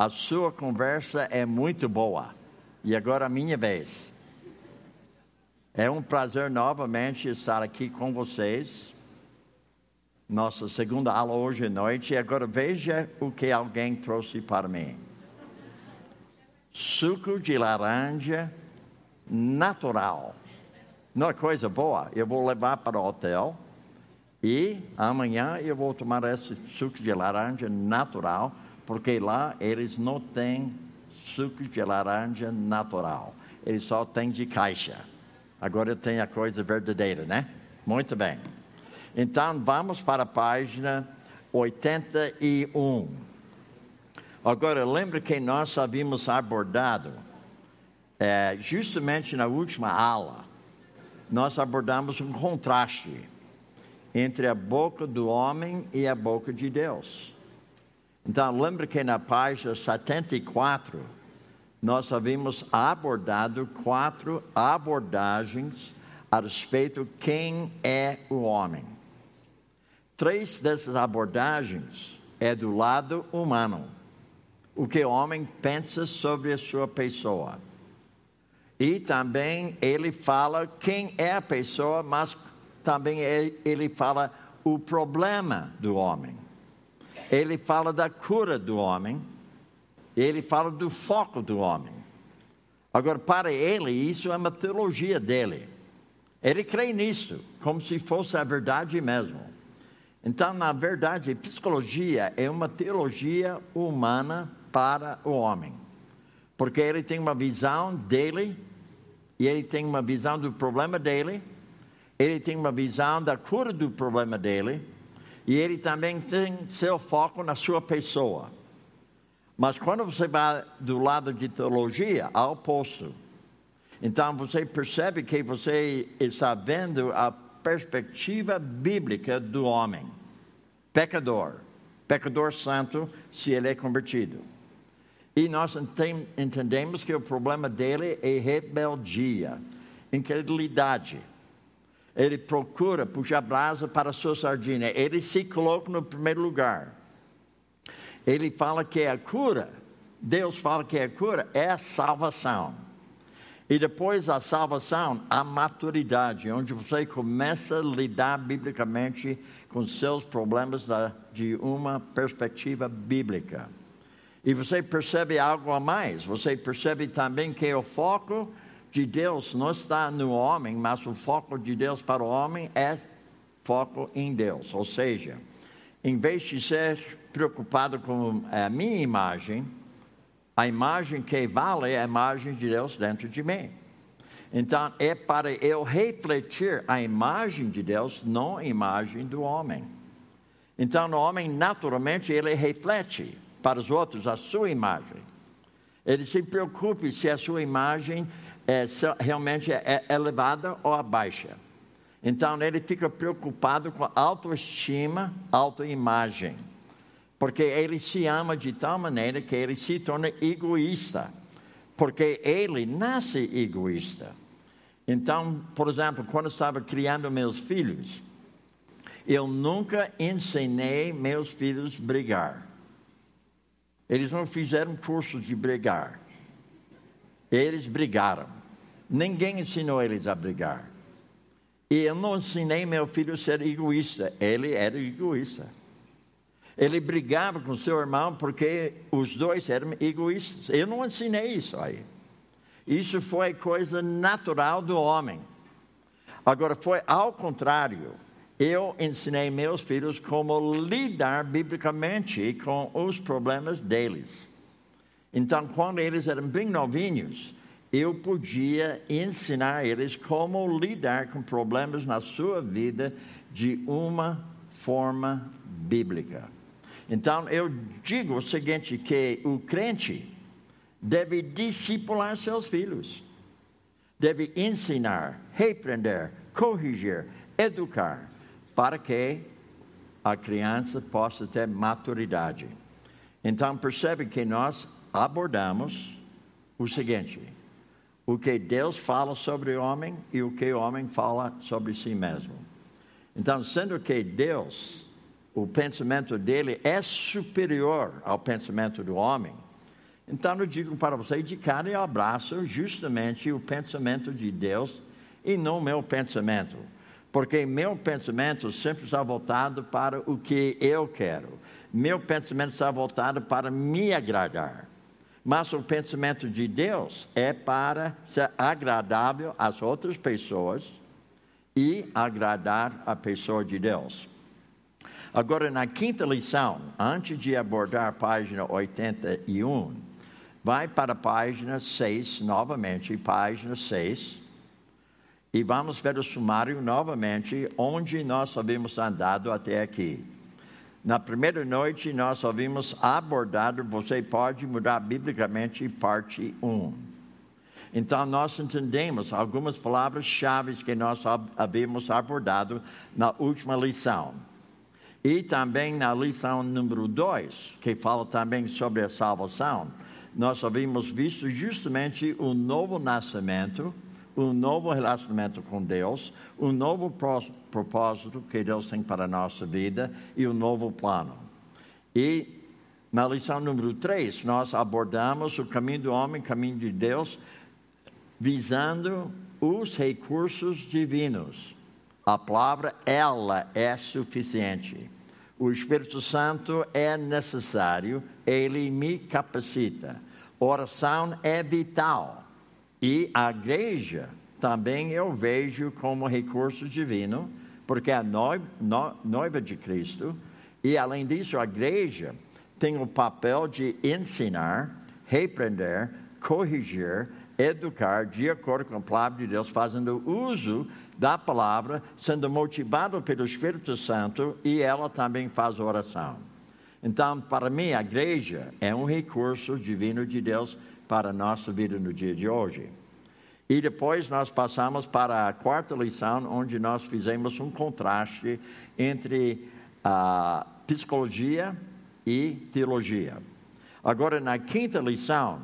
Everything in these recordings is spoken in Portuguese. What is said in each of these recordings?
A sua conversa é muito boa. E agora a minha vez. É um prazer novamente estar aqui com vocês. Nossa segunda aula hoje à noite. E agora veja o que alguém trouxe para mim: suco de laranja natural. Não é coisa boa? Eu vou levar para o hotel e amanhã eu vou tomar esse suco de laranja natural, porque lá eles não têm suco de laranja natural, eles só têm de caixa. Agora tem a coisa verdadeira, né? Muito bem. Então vamos para a página 81. Agora, lembra que nós havíamos abordado, é, justamente na última aula, nós abordamos um contraste entre a boca do homem e a boca de Deus. Então, lembra que na página 74, nós havíamos abordado quatro abordagens a respeito de quem é o homem. Três dessas abordagens é do lado humano, o que o homem pensa sobre a sua pessoa. E também ele fala quem é a pessoa, mas também ele fala o problema do homem. Ele fala da cura do homem ele fala do foco do homem. Agora, para ele, isso é uma teologia dele. Ele crê nisso, como se fosse a verdade mesmo. Então, na verdade, psicologia é uma teologia humana para o homem. Porque ele tem uma visão dele, e ele tem uma visão do problema dele, ele tem uma visão da cura do problema dele, e ele também tem seu foco na sua pessoa. Mas quando você vai do lado de teologia, ao oposto. Então você percebe que você está vendo a perspectiva bíblica do homem, pecador, pecador santo, se ele é convertido. E nós entendemos que o problema dele é rebeldia, incredulidade. Ele procura puxar brasa para a sua sardinha. Ele se coloca no primeiro lugar ele fala que é a cura, Deus fala que é a cura, é a salvação. E depois a salvação, a maturidade, onde você começa a lidar biblicamente com seus problemas da, de uma perspectiva bíblica. E você percebe algo a mais, você percebe também que o foco de Deus não está no homem, mas o foco de Deus para o homem é foco em Deus. Ou seja, em vez de ser preocupado com a minha imagem, a imagem que vale é a imagem de Deus dentro de mim. Então, é para eu refletir a imagem de Deus, não a imagem do homem. Então, o homem, naturalmente, ele reflete para os outros a sua imagem. Ele se preocupe se a sua imagem é, realmente é elevada ou abaixa. Então, ele fica preocupado com autoestima, autoimagem porque ele se ama de tal maneira que ele se torna egoísta, porque ele nasce egoísta. Então, por exemplo, quando eu estava criando meus filhos, eu nunca ensinei meus filhos a brigar. Eles não fizeram curso de brigar. Eles brigaram. Ninguém ensinou eles a brigar. E eu não ensinei meu filho a ser egoísta. Ele era egoísta. Ele brigava com seu irmão porque os dois eram egoístas. Eu não ensinei isso aí. Isso foi coisa natural do homem. Agora, foi ao contrário. Eu ensinei meus filhos como lidar biblicamente com os problemas deles. Então, quando eles eram bem novinhos, eu podia ensinar eles como lidar com problemas na sua vida de uma forma bíblica. Então eu digo o seguinte: que o crente deve discipular seus filhos, deve ensinar, repreender, corrigir, educar, para que a criança possa ter maturidade. Então percebe que nós abordamos o seguinte: o que Deus fala sobre o homem e o que o homem fala sobre si mesmo. Então, sendo que Deus o pensamento dele é superior ao pensamento do homem, Então eu digo para você, de cara eu abraço justamente o pensamento de Deus e não meu pensamento. Porque meu pensamento sempre está voltado para o que eu quero. Meu pensamento está voltado para me agradar. Mas o pensamento de Deus é para ser agradável às outras pessoas e agradar a pessoa de Deus. Agora, na quinta lição, antes de abordar a página 81, vai para a página 6, novamente, página 6, e vamos ver o sumário novamente, onde nós havíamos andado até aqui. Na primeira noite, nós havíamos abordado, você pode mudar biblicamente, parte 1. Então, nós entendemos algumas palavras-chave que nós havíamos abordado na última lição. E também na lição número 2, que fala também sobre a salvação, nós havíamos visto justamente o novo nascimento um novo relacionamento com Deus, um novo propósito que Deus tem para a nossa vida e um novo plano. E na lição número 3, nós abordamos o caminho do homem, o caminho de Deus, visando os recursos divinos. A palavra, ela é suficiente. O Espírito Santo é necessário, ele me capacita. Oração é vital. E a igreja também eu vejo como recurso divino, porque é a noiva de Cristo, e além disso, a igreja tem o papel de ensinar, repreender, corrigir, educar de acordo com a palavra de Deus, fazendo uso da palavra, sendo motivado pelo Espírito Santo e ela também faz oração. Então, para mim, a igreja é um recurso divino de Deus para a nossa vida no dia de hoje. E depois nós passamos para a quarta lição, onde nós fizemos um contraste entre a psicologia e teologia. Agora, na quinta lição,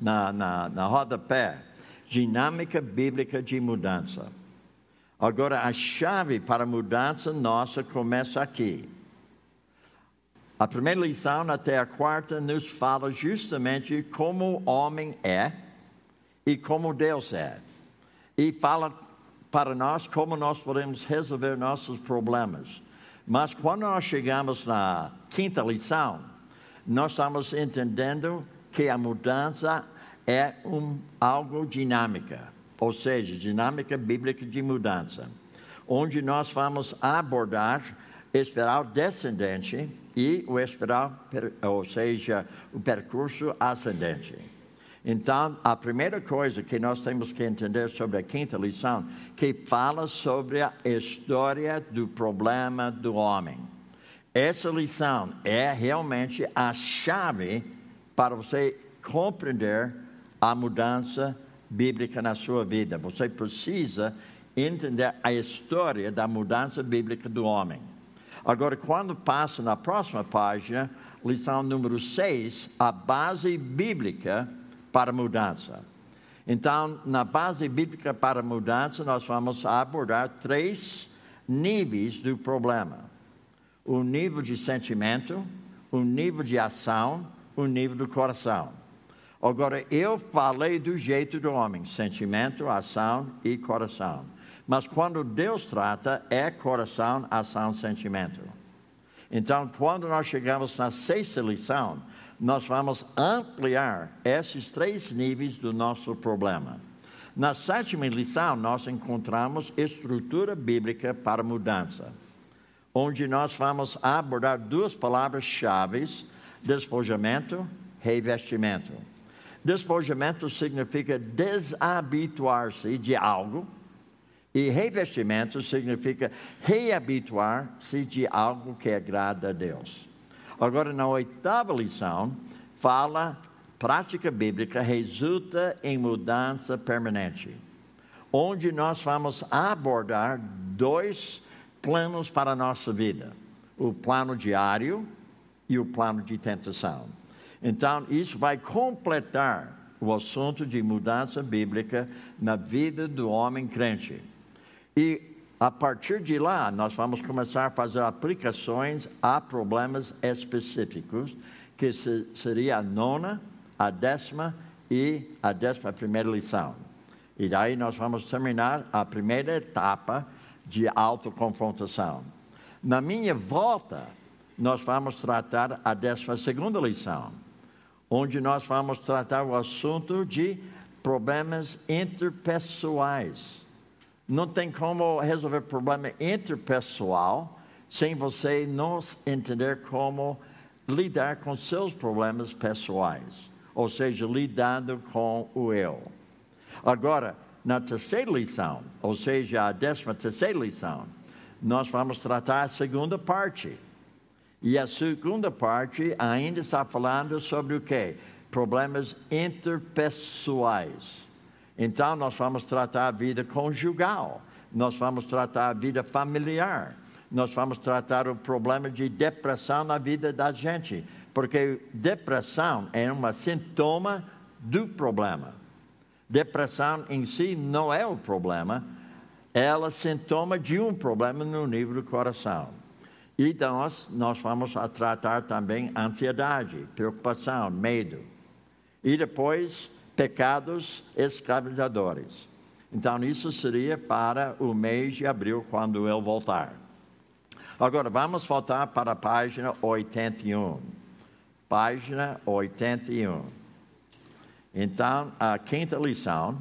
na, na, na rodapé, dinâmica bíblica de mudança. Agora, a chave para a mudança nossa começa aqui. A primeira lição até a quarta nos fala justamente como o homem é e como Deus é. E fala para nós como nós podemos resolver nossos problemas. Mas quando nós chegamos na quinta lição, nós estamos entendendo que a mudança é um, algo dinâmica, ou seja, dinâmica bíblica de mudança, onde nós vamos abordar espiral descendente e o espiral, ou seja, o percurso ascendente. Então, a primeira coisa que nós temos que entender sobre a quinta lição, que fala sobre a história do problema do homem. Essa lição é realmente a chave para você compreender a mudança bíblica na sua vida. Você precisa entender a história da mudança bíblica do homem. Agora, quando passa na próxima página, lição número 6, a base bíblica para mudança. Então, na base bíblica para mudança, nós vamos abordar três níveis do problema: o nível de sentimento, o nível de ação, o nível do coração. Agora, eu falei do jeito do homem: sentimento, ação e coração. Mas quando Deus trata, é coração, ação, sentimento. Então, quando nós chegamos na sexta lição, nós vamos ampliar esses três níveis do nosso problema. Na sétima lição, nós encontramos estrutura bíblica para mudança, onde nós vamos abordar duas palavras-chave: despojamento, revestimento. Despojamento significa desabituar-se de algo e revestimento significa reabituar-se de algo que agrada a Deus. Agora, na oitava lição, fala prática bíblica resulta em mudança permanente, onde nós vamos abordar dois planos para a nossa vida: o plano diário e o plano de tentação. Então, isso vai completar o assunto de mudança bíblica na vida do homem crente. E a partir de lá, nós vamos começar a fazer aplicações a problemas específicos que seria a nona, a décima e a décima primeira lição. E daí nós vamos terminar a primeira etapa de autoconfrontação. Na minha volta, nós vamos tratar a décima segunda lição, onde nós vamos tratar o assunto de problemas interpessoais. Não tem como resolver problema interpessoal sem você não entender como lidar com seus problemas pessoais, ou seja, lidando com o eu. Agora, na terceira lição, ou seja, a décima terceira lição, nós vamos tratar a segunda parte. E a segunda parte ainda está falando sobre o quê? Problemas interpessoais. Então, nós vamos tratar a vida conjugal, nós vamos tratar a vida familiar, nós vamos tratar o problema de depressão na vida da gente, porque depressão é um sintoma do problema. Depressão em si não é o problema, ela é sintoma de um problema no nível do coração. E nós, nós vamos tratar também ansiedade, preocupação, medo. E depois, pecados escravizadores. Então, isso seria para o mês de abril, quando eu voltar. Agora, vamos voltar para a página 81. Página 81. Então, a quinta lição.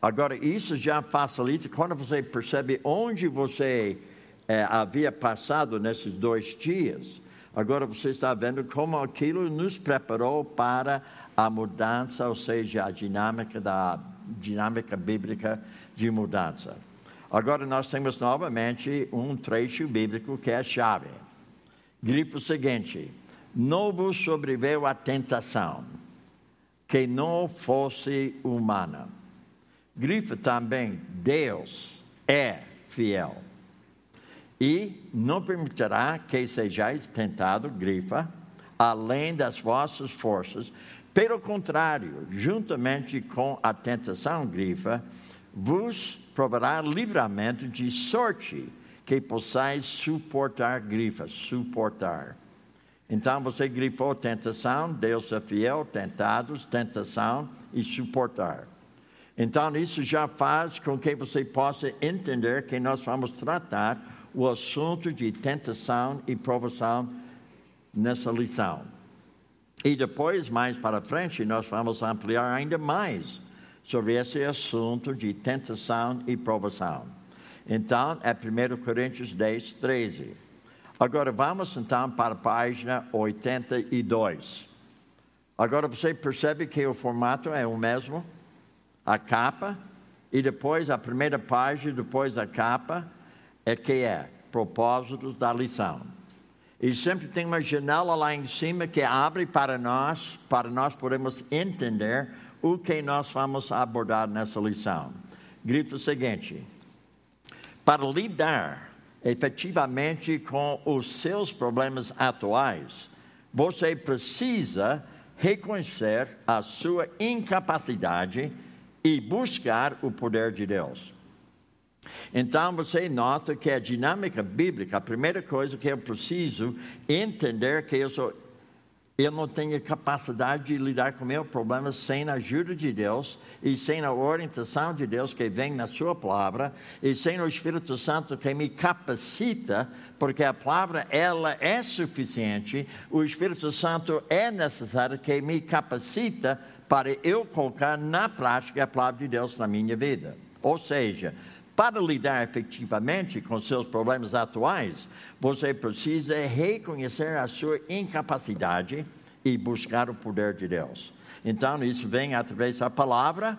Agora, isso já facilita quando você percebe onde você é, havia passado nesses dois dias. Agora você está vendo como aquilo nos preparou para a mudança, ou seja, a dinâmica da dinâmica bíblica de mudança. Agora nós temos novamente um trecho bíblico que é a chave. Grifo seguinte: Não vos sobreveio a tentação que não fosse humana. Grifo também: Deus é fiel e não permitirá que sejais tentado, grifa, além das vossas forças. Pelo contrário, juntamente com a tentação, grifa, vos provará livramento de sorte que possais suportar, grifa, suportar. Então você grifou tentação, Deus é fiel, tentados, tentação e suportar. Então isso já faz com que você possa entender que nós vamos tratar o assunto de tentação e provação nessa lição. E depois, mais para frente, nós vamos ampliar ainda mais sobre esse assunto de tentação e provação. Então, é 1 Coríntios 10, 13. Agora vamos então para a página 82. Agora você percebe que o formato é o mesmo? A capa e depois a primeira página, depois a capa, é que é propósitos da lição. E sempre tem uma janela lá em cima que abre para nós, para nós podermos entender o que nós vamos abordar nessa lição. Grito o seguinte: para lidar efetivamente com os seus problemas atuais, você precisa reconhecer a sua incapacidade e buscar o poder de Deus. Então você nota que a dinâmica bíblica, a primeira coisa que eu preciso entender que eu sou eu não tenho capacidade de lidar com meus problemas sem a ajuda de Deus e sem a orientação de Deus que vem na Sua palavra e sem o Espírito Santo que me capacita, porque a palavra ela é suficiente, o Espírito Santo é necessário que me capacita para eu colocar na prática a palavra de Deus na minha vida. Ou seja, para lidar efetivamente com seus problemas atuais, você precisa reconhecer a sua incapacidade e buscar o poder de Deus. Então, isso vem através da palavra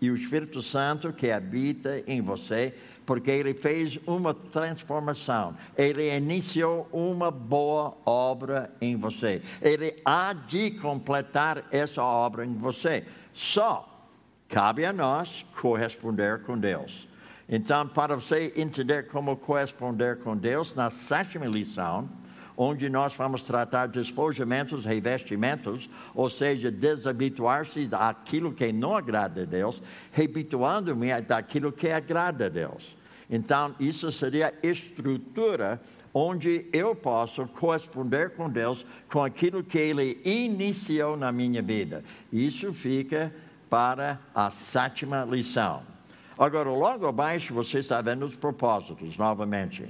e o Espírito Santo que habita em você, porque ele fez uma transformação, ele iniciou uma boa obra em você, ele há de completar essa obra em você. Só cabe a nós corresponder com Deus. Então, para você entender como corresponder com Deus, na sétima lição, onde nós vamos tratar despojamentos, revestimentos, ou seja, desabituar-se daquilo que não agrada a Deus, habituando-me daquilo que agrada a Deus. Então, isso seria a estrutura onde eu posso corresponder com Deus com aquilo que Ele iniciou na minha vida. Isso fica para a sétima lição. Agora, logo abaixo, você está vendo os propósitos, novamente.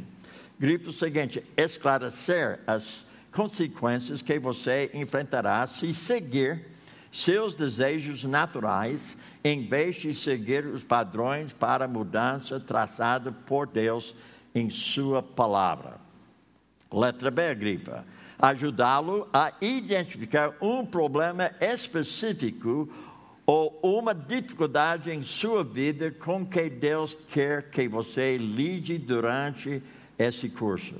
Grifo seguinte: esclarecer as consequências que você enfrentará se seguir seus desejos naturais em vez de seguir os padrões para a mudança traçado por Deus em Sua palavra. Letra B, Agripa. Ajudá-lo a identificar um problema específico ou uma dificuldade em sua vida com que Deus quer que você lide durante esse curso.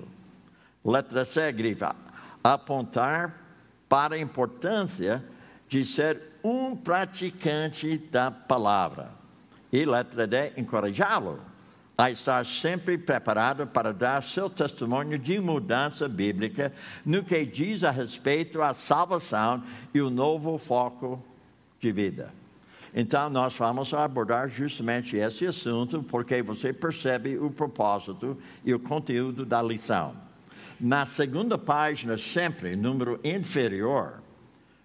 Letra C, Agripa. Apontar para a importância de ser um praticante da palavra. E letra D, encorajá-lo a estar sempre preparado para dar seu testemunho de mudança bíblica no que diz a respeito à salvação e o novo foco de vida. Então, nós vamos abordar justamente esse assunto, porque você percebe o propósito e o conteúdo da lição. Na segunda página, sempre, número inferior,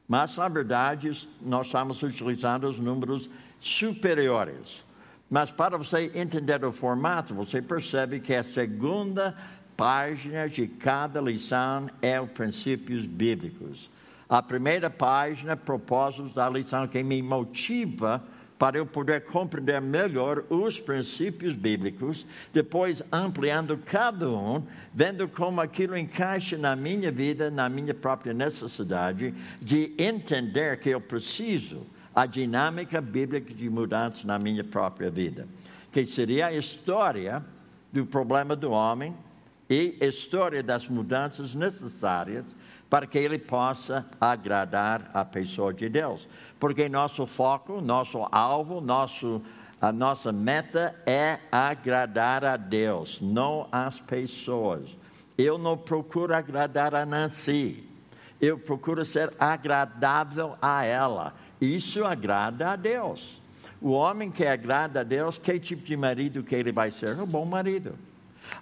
mas, na verdade, nós estamos utilizando os números superiores. Mas, para você entender o formato, você percebe que a segunda página de cada lição é os princípios bíblicos. A primeira página, propósitos da lição, que me motiva para eu poder compreender melhor os princípios bíblicos, depois ampliando cada um, vendo como aquilo encaixa na minha vida, na minha própria necessidade de entender que eu preciso a dinâmica bíblica de mudança na minha própria vida, que seria a história do problema do homem e a história das mudanças necessárias para que ele possa agradar a pessoa de Deus. Porque nosso foco, nosso alvo, nosso, a nossa meta é agradar a Deus, não as pessoas. Eu não procuro agradar a Nancy, eu procuro ser agradável a ela. Isso agrada a Deus. O homem que agrada a Deus, que tipo de marido que ele vai ser? Um bom marido.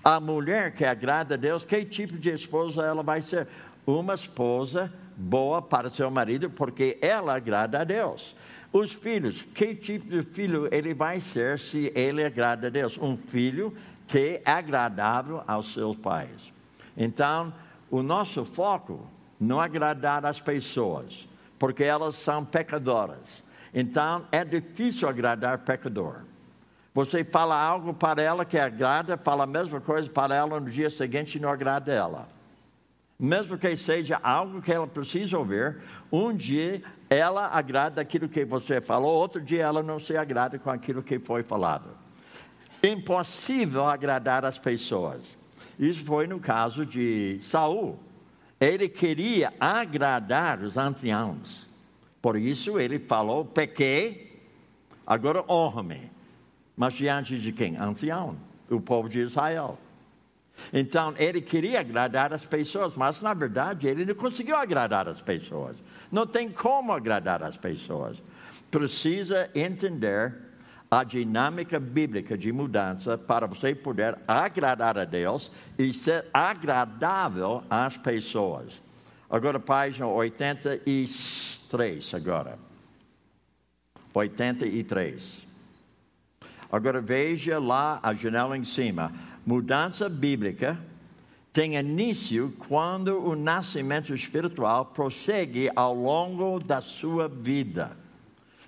A mulher que agrada a Deus, que tipo de esposa ela vai ser? Uma esposa boa para seu marido, porque ela agrada a Deus. Os filhos, que tipo de filho ele vai ser se ele agrada a Deus? Um filho que é agradável aos seus pais. Então, o nosso foco não é agradar as pessoas, porque elas são pecadoras. Então, é difícil agradar pecador. Você fala algo para ela que agrada, fala a mesma coisa para ela no dia seguinte e não agrada ela mesmo que seja algo que ela precisa ouvir, um dia ela agrada aquilo que você falou, outro dia ela não se agrada com aquilo que foi falado. Impossível agradar as pessoas. Isso foi no caso de Saul. Ele queria agradar os anciãos. Por isso ele falou: pequei, agora honra-me. Mas diante de quem? Ancião, o povo de Israel. Então, ele queria agradar as pessoas, mas na verdade ele não conseguiu agradar as pessoas. Não tem como agradar as pessoas. Precisa entender a dinâmica bíblica de mudança para você poder agradar a Deus e ser agradável às pessoas. Agora, página 83, agora. 83. Agora veja lá a janela em cima mudança bíblica tem início quando o nascimento espiritual prossegue ao longo da sua vida.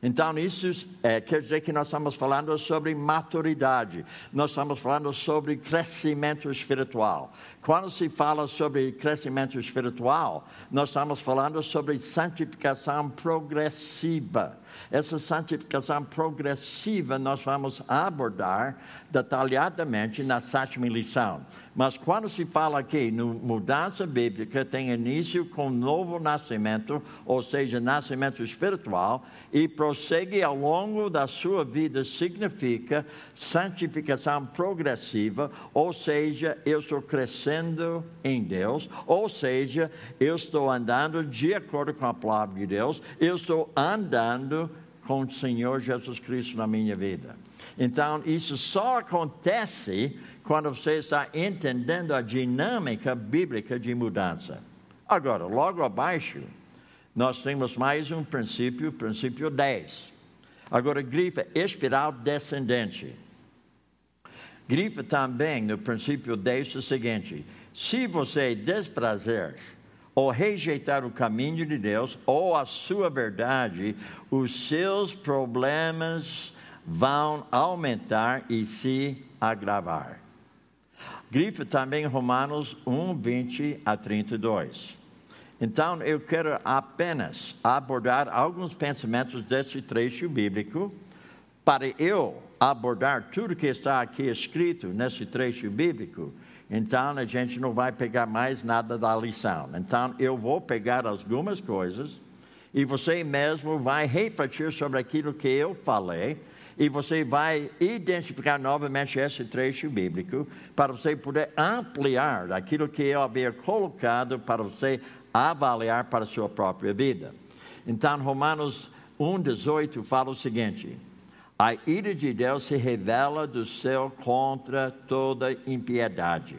Então, isso é, quer dizer que nós estamos falando sobre maturidade, nós estamos falando sobre crescimento espiritual. Quando se fala sobre crescimento espiritual, nós estamos falando sobre santificação progressiva. Essa santificação progressiva nós vamos abordar detalhadamente na sétima lição. Mas quando se fala aqui no mudança bíblica, tem início com novo nascimento, ou seja, nascimento espiritual, e prossegue ao longo da sua vida, significa santificação progressiva, ou seja, eu estou crescendo em Deus, ou seja, eu estou andando de acordo com a palavra de Deus, eu estou andando com o Senhor Jesus Cristo na minha vida. Então, isso só acontece quando você está entendendo a dinâmica bíblica de mudança. Agora, logo abaixo, nós temos mais um princípio, princípio 10. Agora, grifa espiral descendente. Grifa também no princípio 10 o seguinte: se você desprazer ou rejeitar o caminho de Deus ou a sua verdade, os seus problemas vão aumentar e se agravar. Grifa também Romanos 1, 20 a 32. Então, eu quero apenas abordar alguns pensamentos desse trecho bíblico, para eu abordar tudo que está aqui escrito nesse trecho bíblico. Então, a gente não vai pegar mais nada da lição. Então, eu vou pegar algumas coisas e você mesmo vai refletir sobre aquilo que eu falei e você vai identificar novamente esse trecho bíblico para você poder ampliar aquilo que eu havia colocado para você avaliar para a sua própria vida. Então, Romanos 1,18 fala o seguinte: a ira de Deus se revela do céu contra toda impiedade.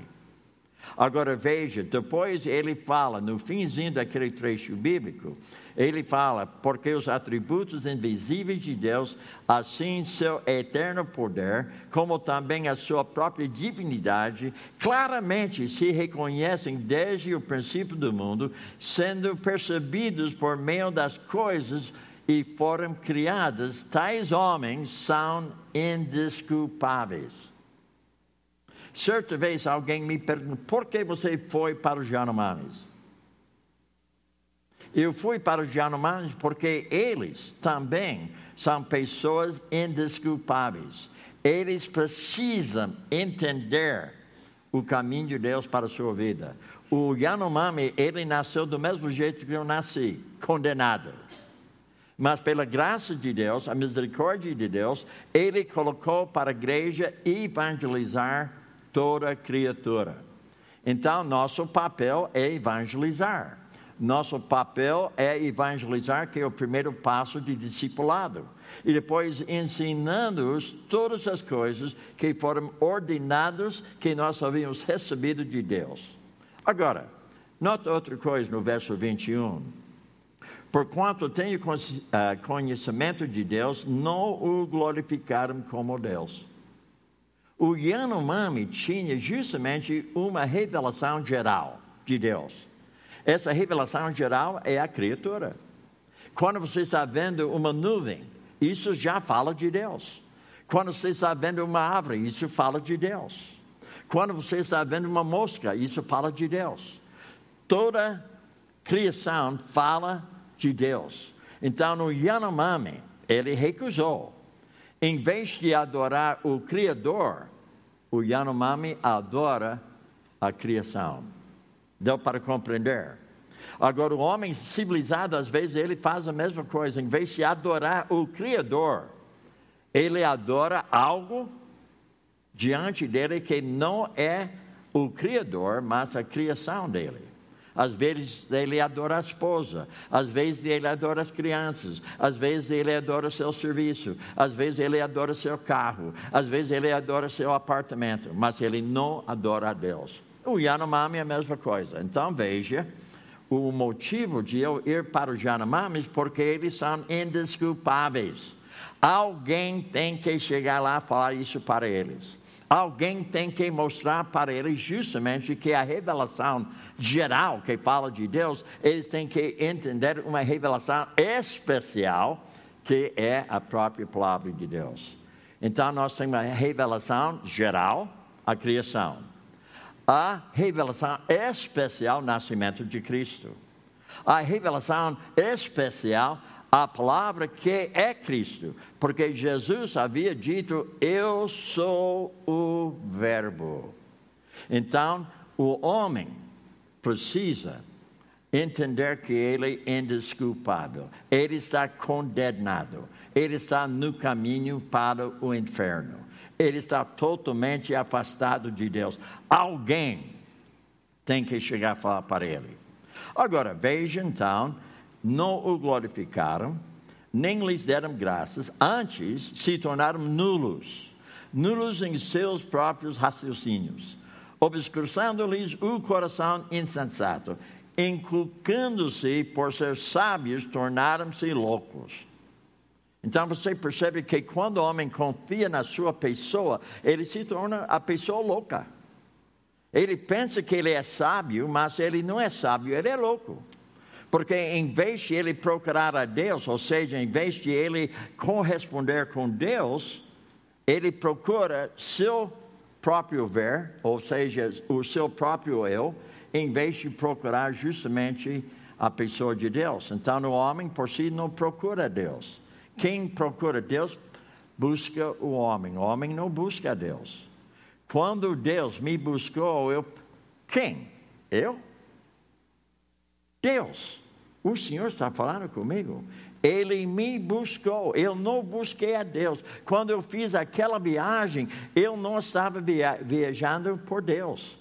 Agora veja, depois ele fala, no finzinho daquele trecho bíblico, ele fala, porque os atributos invisíveis de Deus, assim seu eterno poder, como também a sua própria divinidade, claramente se reconhecem desde o princípio do mundo, sendo percebidos por meio das coisas e foram criadas, tais homens são indesculpáveis. Certa vez alguém me perguntou, por que você foi para os Yanomamis? Eu fui para os Yanomamis porque eles também são pessoas indesculpáveis. Eles precisam entender o caminho de Deus para a sua vida. O Yanomami, ele nasceu do mesmo jeito que eu nasci, condenado. Mas pela graça de Deus, a misericórdia de Deus, ele colocou para a igreja evangelizar toda criatura. Então, nosso papel é evangelizar. Nosso papel é evangelizar, que é o primeiro passo de discipulado. E depois ensinando-os todas as coisas que foram ordenadas, que nós havíamos recebido de Deus. Agora, nota outra coisa no verso 21. Porquanto tenho ah, conhecimento de Deus, não o glorificaram como Deus. O Yanomami tinha justamente uma revelação geral de Deus. Essa revelação geral é a criatura. Quando você está vendo uma nuvem, isso já fala de Deus. Quando você está vendo uma árvore, isso fala de Deus. Quando você está vendo uma mosca, isso fala de Deus. Toda criação fala de Deus. Então, no Yanomami, ele recusou. Em vez de adorar o Criador, o Yanomami adora a criação. Deu para compreender? Agora, o homem civilizado, às vezes, ele faz a mesma coisa. Em vez de adorar o Criador, ele adora algo diante dele que não é o Criador, mas a criação dele. Às vezes ele adora a esposa, às vezes ele adora as crianças, às vezes ele adora seu serviço, às vezes ele adora seu carro, às vezes ele adora seu apartamento, mas ele não adora a Deus. O Yanomami é a mesma coisa. Então veja o motivo de eu ir para os Yanomamis, porque eles são indesculpáveis. Alguém tem que chegar lá e falar isso para eles. Alguém tem que mostrar para eles justamente que a revelação geral que fala de Deus, eles têm que entender uma revelação especial que é a própria palavra de Deus. Então nós temos a revelação geral, a criação a revelação especial nascimento de Cristo. A revelação especial a palavra que é Cristo, porque Jesus havia dito: Eu sou o Verbo. Então, o homem precisa entender que ele é indesculpável, ele está condenado, ele está no caminho para o inferno ele está totalmente afastado de Deus. Alguém tem que chegar a falar para ele. Agora, veja então, não o glorificaram, nem lhes deram graças, antes se tornaram nulos, nulos em seus próprios raciocínios, obscurecendo-lhes o coração insensato, inculcando-se por ser sábios, tornaram-se loucos. Então você percebe que quando o homem confia na sua pessoa, ele se torna a pessoa louca. Ele pensa que ele é sábio, mas ele não é sábio, ele é louco. Porque em vez de ele procurar a Deus, ou seja, em vez de ele corresponder com Deus, ele procura seu próprio ver, ou seja, o seu próprio eu, em vez de procurar justamente a pessoa de Deus. Então, o homem por si não procura Deus. Quem procura Deus busca o homem. O homem não busca Deus. Quando Deus me buscou, eu. Quem? Eu? Deus. O Senhor está falando comigo. Ele me buscou, eu não busquei a Deus. Quando eu fiz aquela viagem, eu não estava via viajando por Deus,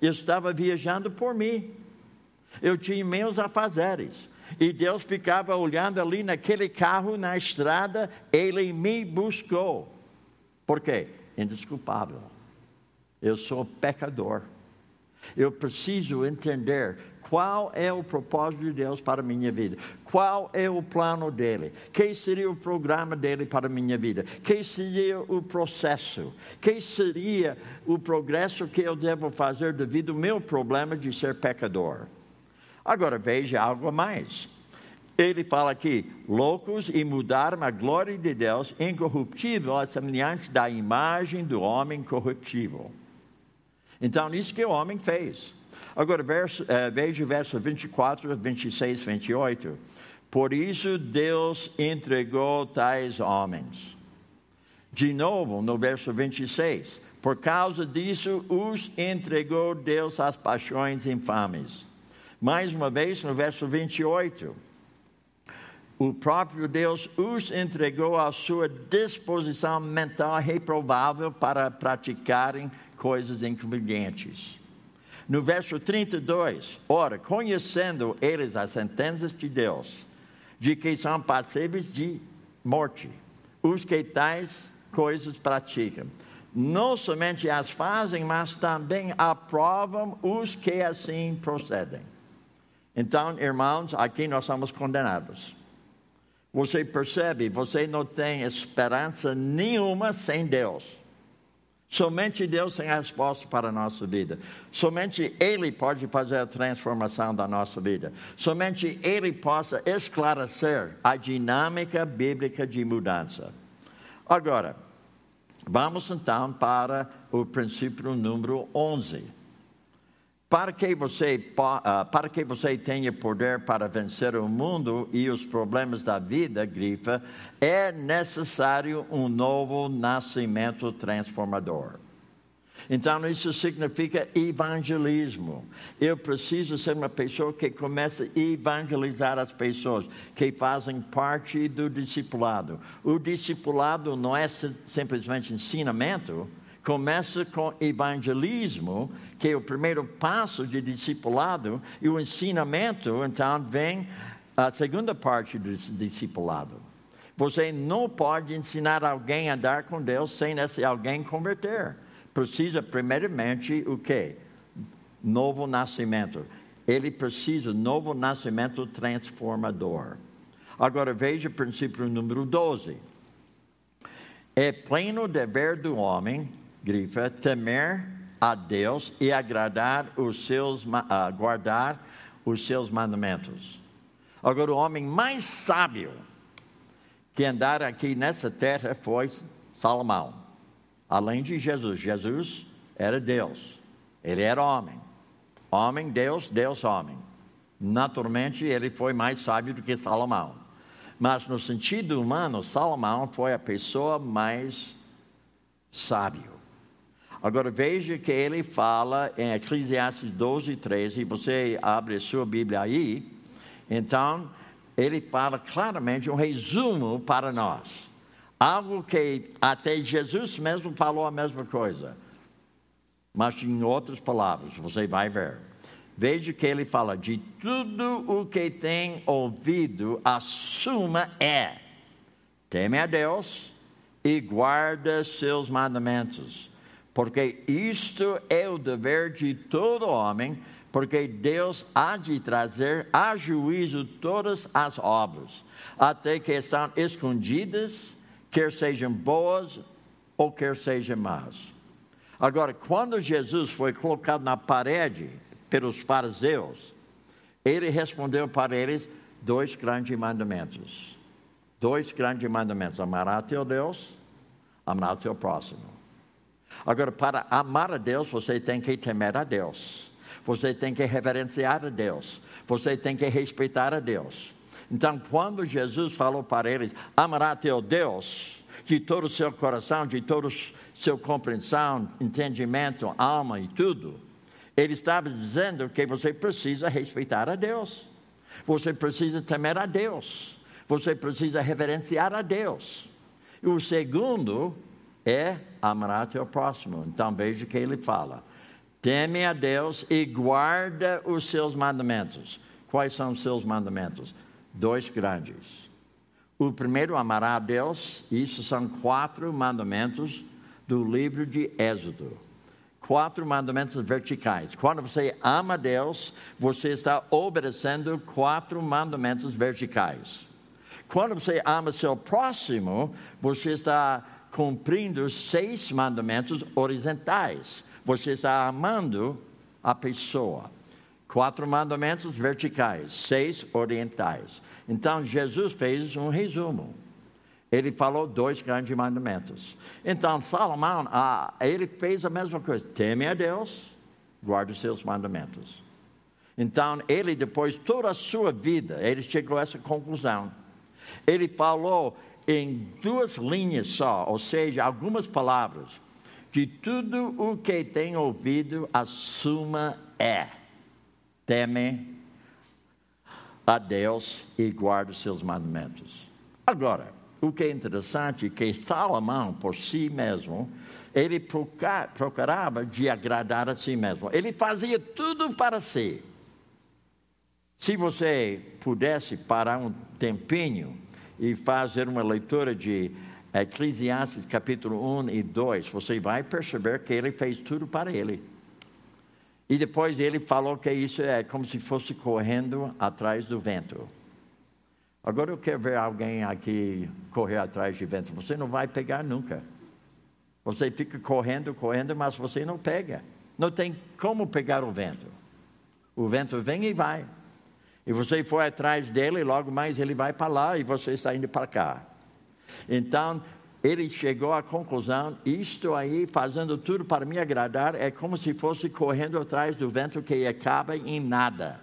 eu estava viajando por mim. Eu tinha meus afazeres. E Deus ficava olhando ali naquele carro na estrada, ele me buscou. Por quê? Indesculpável. Eu sou pecador. Eu preciso entender qual é o propósito de Deus para a minha vida, qual é o plano dele, que seria o programa dele para a minha vida, que seria o processo, que seria o progresso que eu devo fazer devido ao meu problema de ser pecador. Agora veja algo a mais. Ele fala aqui, loucos e mudaram a glória de Deus incorruptível semelhante da imagem do homem corruptível. Então, isso que o homem fez. Agora, verso, eh, veja o verso 24, 26, 28. Por isso Deus entregou tais homens. De novo, no verso 26. Por causa disso, os entregou Deus às paixões infames. Mais uma vez, no verso 28 o próprio Deus os entregou à sua disposição mental reprovável para praticarem coisas inconvenientes. No verso 32, ora, conhecendo eles as sentenças de Deus, de que são passíveis de morte, os que tais coisas praticam, não somente as fazem, mas também aprovam os que assim procedem. Então, irmãos, aqui nós somos condenados. Você percebe, você não tem esperança nenhuma sem Deus. Somente Deus tem a resposta para a nossa vida. Somente Ele pode fazer a transformação da nossa vida. Somente Ele possa esclarecer a dinâmica bíblica de mudança. Agora, vamos então para o princípio número 11. Para que, você, ah, para que você tenha poder para vencer o mundo e os problemas da vida, grifa, é necessário um novo nascimento transformador. Então, isso significa evangelismo. Eu preciso ser uma pessoa que começa a evangelizar as pessoas que fazem parte do discipulado. O discipulado não é simplesmente ensinamento, começa com evangelismo, que o primeiro passo de discipulado, e o ensinamento, então, vem a segunda parte do discipulado. Você não pode ensinar alguém a andar com Deus sem esse alguém converter. Precisa, primeiramente, o quê? Novo nascimento. Ele precisa de novo nascimento transformador. Agora veja o princípio número 12. É pleno dever do homem grifa, temer a Deus e agradar os seus, guardar os seus mandamentos. Agora, o homem mais sábio que andar aqui nessa terra foi Salomão. Além de Jesus, Jesus era Deus, ele era homem. Homem, Deus, Deus, homem. Naturalmente, ele foi mais sábio do que Salomão. Mas no sentido humano, Salomão foi a pessoa mais sábio. Agora veja que ele fala em Eclesiastes 12, 13, você abre a sua Bíblia aí, então ele fala claramente um resumo para nós. Algo que até Jesus mesmo falou a mesma coisa, mas em outras palavras, você vai ver. Veja que ele fala: de tudo o que tem ouvido, a suma é teme a Deus e guarda seus mandamentos, porque isto é o dever de todo homem, porque Deus há de trazer a juízo todas as obras, até que estão escondidas, quer sejam boas ou quer sejam más. Agora, quando Jesus foi colocado na parede pelos fariseus, ele respondeu para eles dois grandes mandamentos. Dois grandes mandamentos: amar teu Deus, amar teu próximo. Agora, para amar a Deus, você tem que temer a Deus. Você tem que reverenciar a Deus. Você tem que respeitar a Deus. Então, quando Jesus falou para eles: amará teu Deus de todo o seu coração, de todo o seu compreensão, entendimento, alma e tudo, ele estava dizendo que você precisa respeitar a Deus, você precisa temer a Deus, você precisa reverenciar a Deus. E o segundo é amar teu próximo. Então veja que ele fala: teme a Deus e guarda os seus mandamentos. Quais são os seus mandamentos? Dois grandes. O primeiro, amará a Deus, isso são quatro mandamentos do livro de Êxodo quatro mandamentos verticais. Quando você ama Deus, você está obedecendo quatro mandamentos verticais. Quando você ama seu próximo, você está cumprindo seis mandamentos horizontais. Você está amando a pessoa. Quatro mandamentos verticais, seis orientais. Então Jesus fez um resumo ele falou dois grandes mandamentos. Então, Salomão, ah, ele fez a mesma coisa: teme a Deus, guarde os seus mandamentos. Então, ele, depois, toda a sua vida, ele chegou a essa conclusão. Ele falou em duas linhas só, ou seja, algumas palavras, que tudo o que tem ouvido, assuma é: teme a Deus e guarde os seus mandamentos. Agora, o que é interessante é que Salomão, por si mesmo, ele procurava de agradar a si mesmo. Ele fazia tudo para si. Se você pudesse parar um tempinho e fazer uma leitura de Eclesiastes capítulo 1 e 2, você vai perceber que ele fez tudo para ele. E depois ele falou que isso é como se fosse correndo atrás do vento. Agora eu quero ver alguém aqui correr atrás de vento. Você não vai pegar nunca. Você fica correndo, correndo, mas você não pega. Não tem como pegar o vento. O vento vem e vai. E você foi atrás dele, e logo mais ele vai para lá e você está indo para cá. Então, ele chegou à conclusão: isto aí, fazendo tudo para me agradar, é como se fosse correndo atrás do vento que acaba em nada.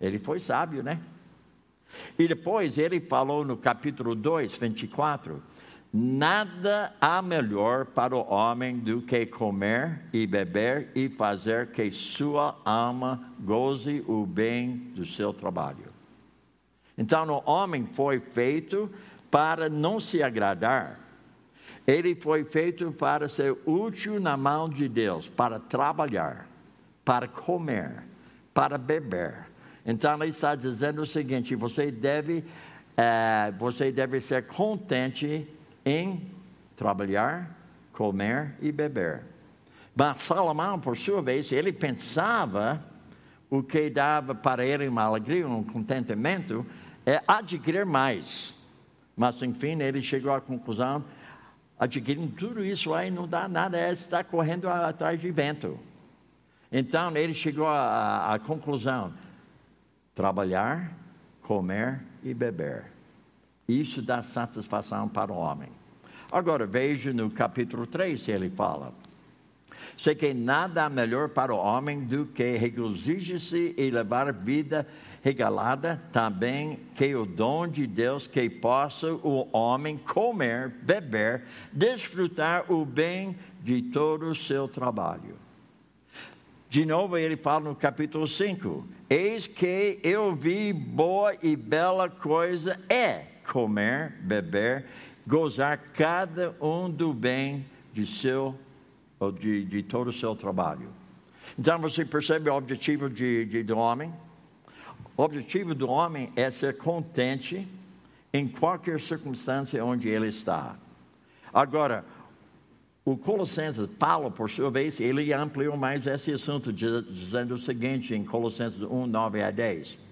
Ele foi sábio, né? E depois ele falou no capítulo 2, 24: Nada há melhor para o homem do que comer e beber e fazer que sua alma goze o bem do seu trabalho. Então, o homem foi feito para não se agradar, ele foi feito para ser útil na mão de Deus, para trabalhar, para comer, para beber então ele está dizendo o seguinte: você deve, é, você deve ser contente em trabalhar, comer e beber. Mas Salomão, por sua vez, ele pensava o que dava para ele uma alegria, um contentamento, é adquirir mais. Mas, enfim, ele chegou à conclusão: adquirindo tudo isso aí não dá nada, é estar correndo atrás de vento. Então, ele chegou à, à conclusão: trabalhar, comer e beber. Isso dá satisfação para o homem. Agora veja no capítulo 3 se ele fala. Sei que nada há melhor para o homem do que regozije-se e levar vida regalada, também que o dom de Deus que possa o homem comer, beber, desfrutar o bem de todo o seu trabalho. De novo, ele fala no capítulo 5: Eis que eu vi boa e bela coisa é comer, beber, gozar cada um do bem de seu ou de, de todo o seu trabalho. Então você percebe o objetivo de, de, do homem? O objetivo do homem é ser contente em qualquer circunstância onde ele está. Agora, o Colossenses, Paulo, por sua vez, ele ampliou mais esse assunto, dizendo o seguinte em Colossenses 1, 9 a 10.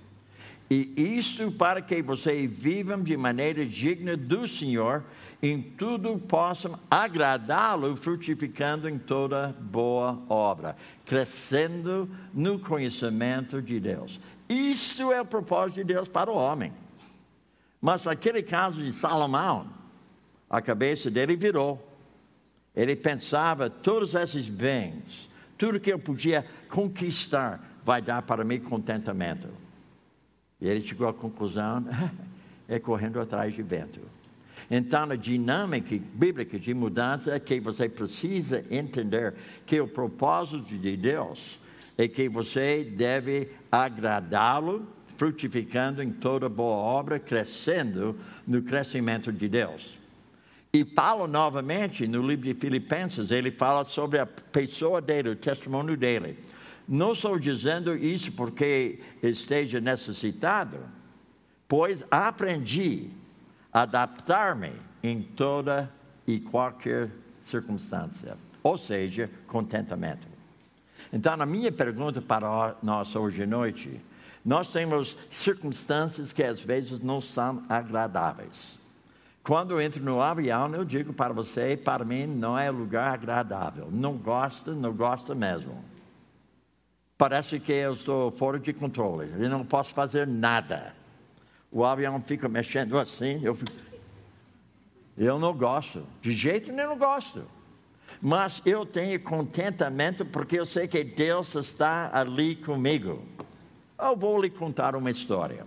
E isto para que vocês vivam de maneira digna do Senhor, em tudo possam agradá-lo, frutificando em toda boa obra, crescendo no conhecimento de Deus. Isso é o propósito de Deus para o homem. Mas naquele caso de Salomão, a cabeça dele virou. Ele pensava: todos esses bens, tudo que eu podia conquistar, vai dar para mim contentamento. E ele chegou à conclusão: é correndo atrás de vento. Então, a dinâmica bíblica de mudança é que você precisa entender que o propósito de Deus é que você deve agradá-lo, frutificando em toda boa obra, crescendo no crescimento de Deus. E Paulo, novamente, no livro de Filipenses, ele fala sobre a pessoa dele, o testemunho dele. Não estou dizendo isso porque esteja necessitado, pois aprendi a adaptar-me em toda e qualquer circunstância, ou seja, contentamento. Então, a minha pergunta para nós hoje à noite, nós temos circunstâncias que às vezes não são agradáveis. Quando eu entro no avião, eu digo para você, para mim não é lugar agradável. Não gosta, não gosta mesmo. Parece que eu estou fora de controle, eu não posso fazer nada. O avião fica mexendo assim, eu fico... Eu não gosto, de jeito nenhum não gosto. Mas eu tenho contentamento porque eu sei que Deus está ali comigo. Eu vou lhe contar uma história.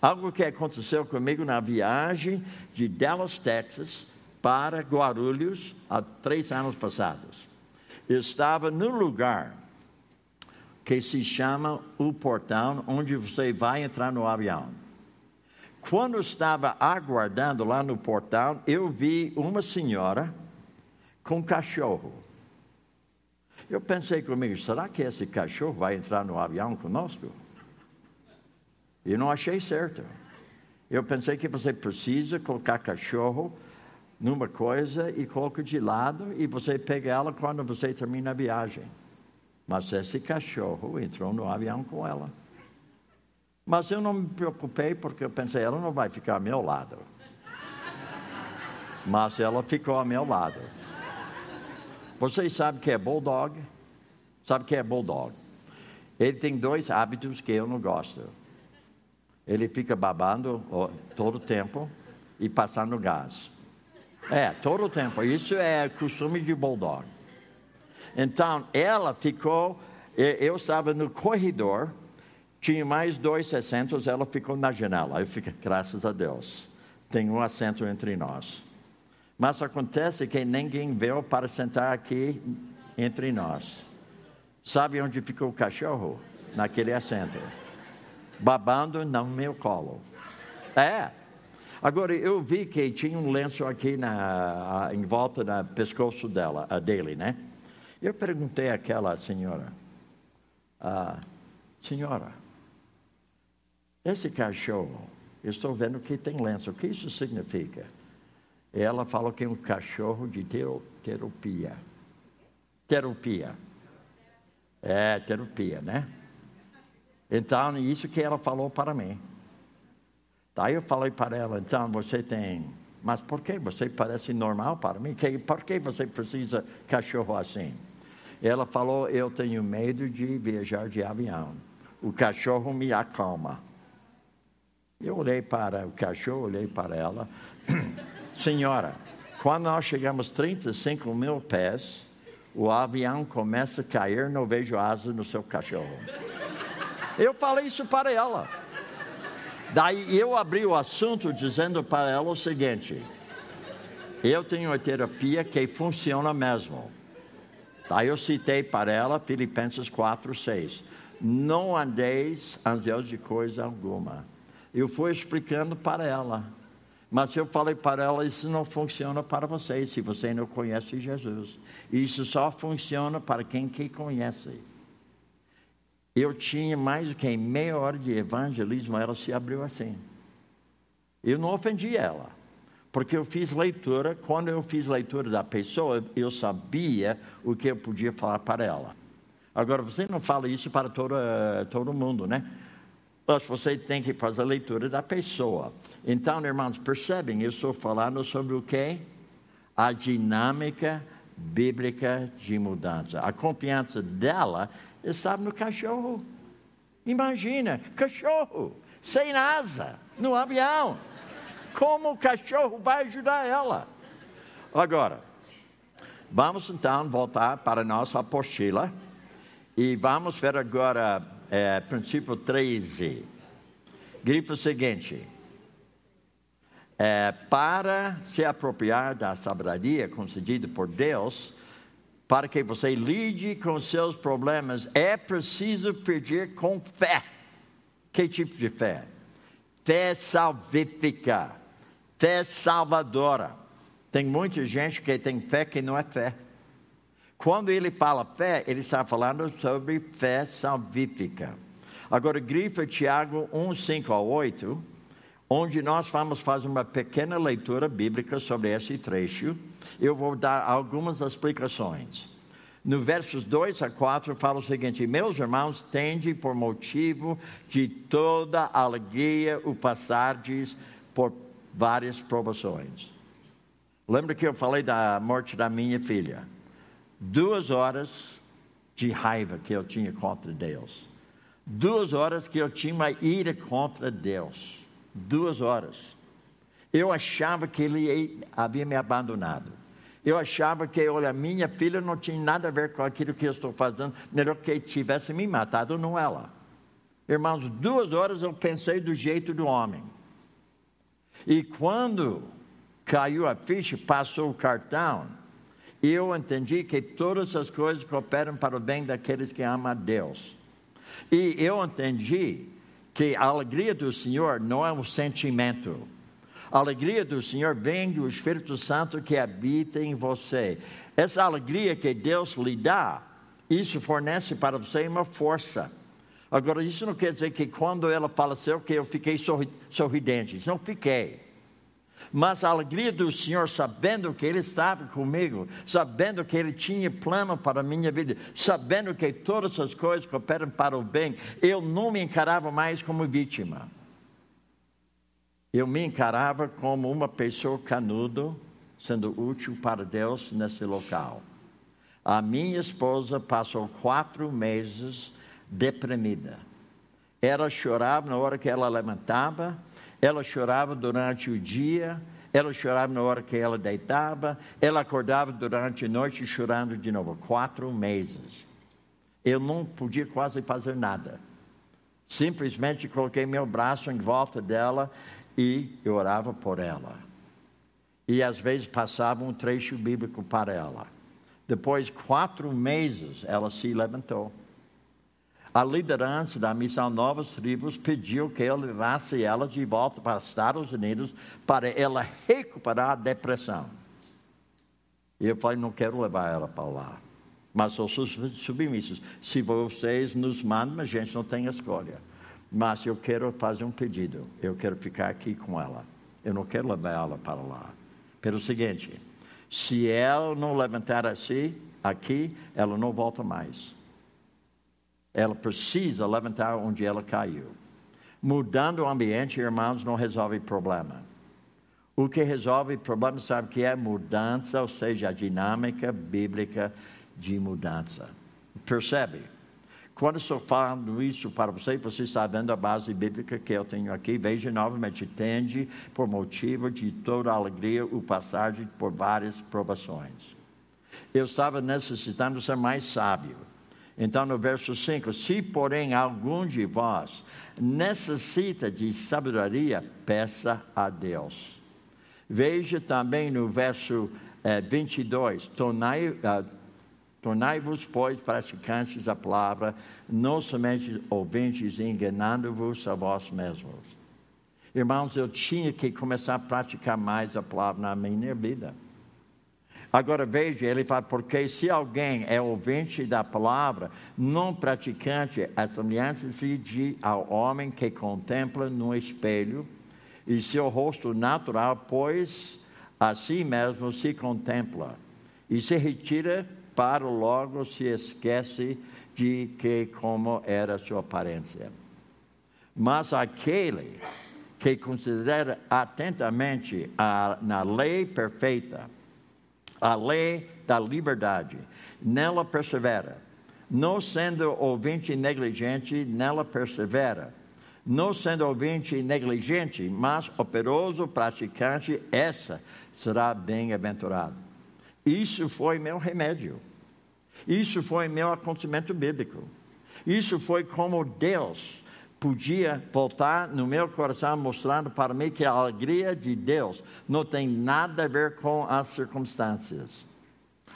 Algo que aconteceu comigo na viagem de Dallas, Texas, para Guarulhos, há três anos passados. Eu estava no lugar que se chama o portão, onde você vai entrar no avião. Quando estava aguardando lá no portão, eu vi uma senhora com um cachorro. Eu pensei comigo, será que esse cachorro vai entrar no avião conosco? E não achei certo. Eu pensei que você precisa colocar cachorro numa coisa e coloca de lado e você pega ela quando você termina a viagem. Mas esse cachorro entrou no avião com ela. Mas eu não me preocupei porque eu pensei, ela não vai ficar ao meu lado. Mas ela ficou ao meu lado. Vocês sabem que é bulldog? Sabe que é bulldog? Ele tem dois hábitos que eu não gosto. Ele fica babando todo o tempo e passando gás. É, todo o tempo. Isso é costume de bulldog. Então, ela ficou, eu estava no corredor, tinha mais dois assentos, ela ficou na janela. Eu fiquei, graças a Deus, tem um assento entre nós. Mas acontece que ninguém veio para sentar aqui entre nós. Sabe onde ficou o cachorro? Naquele assento. Babando no meu colo. É. Agora, eu vi que tinha um lenço aqui na, em volta do pescoço dela, a dele, né? Eu perguntei àquela senhora, ah, senhora, esse cachorro, eu estou vendo que tem lenço, o que isso significa? Ela falou que é um cachorro de terapia. Terapia. É, terapia, né? Então, isso que ela falou para mim. Daí eu falei para ela, então, você tem mas por que você parece normal para mim? Por que você precisa cachorro assim? Ela falou: Eu tenho medo de viajar de avião. O cachorro me acalma. Eu olhei para o cachorro, olhei para ela. Senhora, quando nós chegamos a 35 mil pés, o avião começa a cair, não vejo asa no seu cachorro. Eu falei isso para ela. Daí eu abri o assunto dizendo para ela o seguinte: eu tenho uma terapia que funciona mesmo. Daí eu citei para ela Filipenses 4, 6. Não andeis ansiosos de coisa alguma. Eu fui explicando para ela. Mas eu falei para ela: isso não funciona para vocês se você não conhece Jesus. Isso só funciona para quem que conhece. Eu tinha mais do que meia hora de evangelismo, ela se abriu assim. Eu não ofendi ela, porque eu fiz leitura. Quando eu fiz leitura da pessoa, eu sabia o que eu podia falar para ela. Agora, você não fala isso para todo, todo mundo, né? Mas você tem que fazer a leitura da pessoa. Então, irmãos, percebem, eu estou falando sobre o quê? A dinâmica bíblica de mudança. A confiança dela estava no cachorro. Imagina, cachorro, sem asa, no avião. Como o cachorro vai ajudar ela? Agora, vamos então voltar para a nossa apostila e vamos ver agora é, princípio 13. Grifo o seguinte: é, para se apropriar da sabedoria concedida por Deus, para que você lide com seus problemas, é preciso pedir com fé. Que tipo de fé? Fé salvífica, fé salvadora. Tem muita gente que tem fé que não é fé. Quando ele fala fé, ele está falando sobre fé salvífica. Agora, grifa Tiago 1, 5 a 8 onde nós vamos fazer uma pequena leitura bíblica sobre esse trecho. Eu vou dar algumas explicações. No versos 2 a 4 fala o seguinte: Meus irmãos, tende por motivo de toda alegria o passardes por várias provações. Lembra que eu falei da morte da minha filha? Duas horas de raiva que eu tinha contra Deus. Duas horas que eu tinha uma ira contra Deus duas horas. Eu achava que ele havia me abandonado. Eu achava que, olha, minha filha não tinha nada a ver com aquilo que eu estou fazendo, melhor que tivesse me matado, não ela. Irmãos, duas horas eu pensei do jeito do homem. E quando caiu a ficha, passou o cartão, eu entendi que todas as coisas cooperam para o bem daqueles que amam a Deus. E eu entendi que a alegria do Senhor não é um sentimento. A alegria do Senhor vem do Espírito Santo que habita em você. Essa alegria que Deus lhe dá, isso fornece para você uma força. Agora, isso não quer dizer que quando ela faleceu que eu fiquei sorridente. Não fiquei. Mas a alegria do Senhor, sabendo que Ele estava comigo, sabendo que Ele tinha plano para a minha vida, sabendo que todas as coisas cooperam para o bem, eu não me encarava mais como vítima. Eu me encarava como uma pessoa canudo, sendo útil para Deus nesse local. A minha esposa passou quatro meses deprimida. Ela chorava na hora que ela levantava, ela chorava durante o dia, ela chorava na hora que ela deitava, ela acordava durante a noite chorando de novo. Quatro meses. Eu não podia quase fazer nada. Simplesmente coloquei meu braço em volta dela e eu orava por ela. E às vezes passava um trecho bíblico para ela. Depois, quatro meses, ela se levantou a liderança da missão Novas Tribos pediu que eu levasse ela de volta para os Estados Unidos para ela recuperar a depressão. E eu falei, não quero levar ela para lá. Mas sou submisso. Se vocês nos mandam, a gente não tem escolha. Mas eu quero fazer um pedido. Eu quero ficar aqui com ela. Eu não quero levar ela para lá. Pelo seguinte, se ela não levantar assim, aqui, ela não volta mais. Ela precisa levantar onde ela caiu. Mudando o ambiente, irmãos, não resolve problema. O que resolve problema, sabe que é mudança, ou seja, a dinâmica bíblica de mudança. Percebe? Quando estou falando isso para você, você está vendo a base bíblica que eu tenho aqui. Veja novamente, tende por motivo de toda alegria o passagem por várias provações. Eu estava necessitando ser mais sábio. Então, no verso 5: Se, porém, algum de vós necessita de sabedoria, peça a Deus. Veja também no verso eh, 22: Tornai, uh, Tornai-vos, pois, praticantes da palavra, não somente ouvintes, enganando-vos a vós mesmos. Irmãos, eu tinha que começar a praticar mais a palavra na minha vida. Agora veja, ele fala, porque se alguém é ouvinte da palavra, não praticante, assemelhança-se de ao homem que contempla no espelho, e seu rosto natural, pois a si mesmo se contempla e se retira para logo se esquece de que como era sua aparência. Mas aquele que considera atentamente a, na lei perfeita, a lei da liberdade, nela persevera, não sendo ouvinte negligente, nela persevera, não sendo ouvinte negligente, mas operoso praticante, essa será bem-aventurado. Isso foi meu remédio. Isso foi meu acontecimento bíblico. Isso foi como Deus podia voltar no meu coração, mostrando para mim que a alegria de Deus não tem nada a ver com as circunstâncias.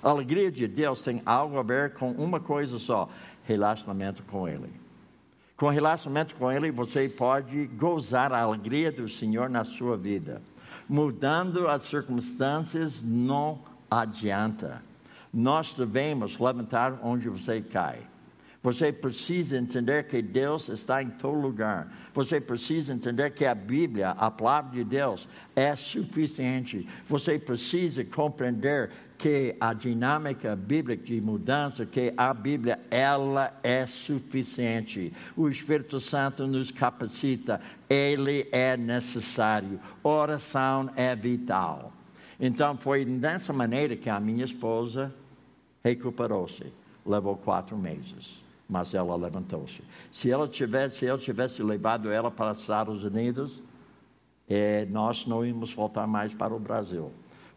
A alegria de Deus tem algo a ver com uma coisa só: relacionamento com Ele. Com relacionamento com Ele, você pode gozar a alegria do Senhor na sua vida. Mudando as circunstâncias não adianta. Nós devemos levantar onde você cai. Você precisa entender que Deus está em todo lugar. Você precisa entender que a Bíblia, a palavra de Deus, é suficiente. Você precisa compreender que a dinâmica bíblica de mudança, que a Bíblia, ela é suficiente. O Espírito Santo nos capacita, ele é necessário. Oração é vital. Então, foi dessa maneira que a minha esposa recuperou-se. Levou quatro meses mas ela levantou-se. Se ela tivesse, se eu tivesse levado ela para os Estados Unidos, eh, nós não íamos voltar mais para o Brasil,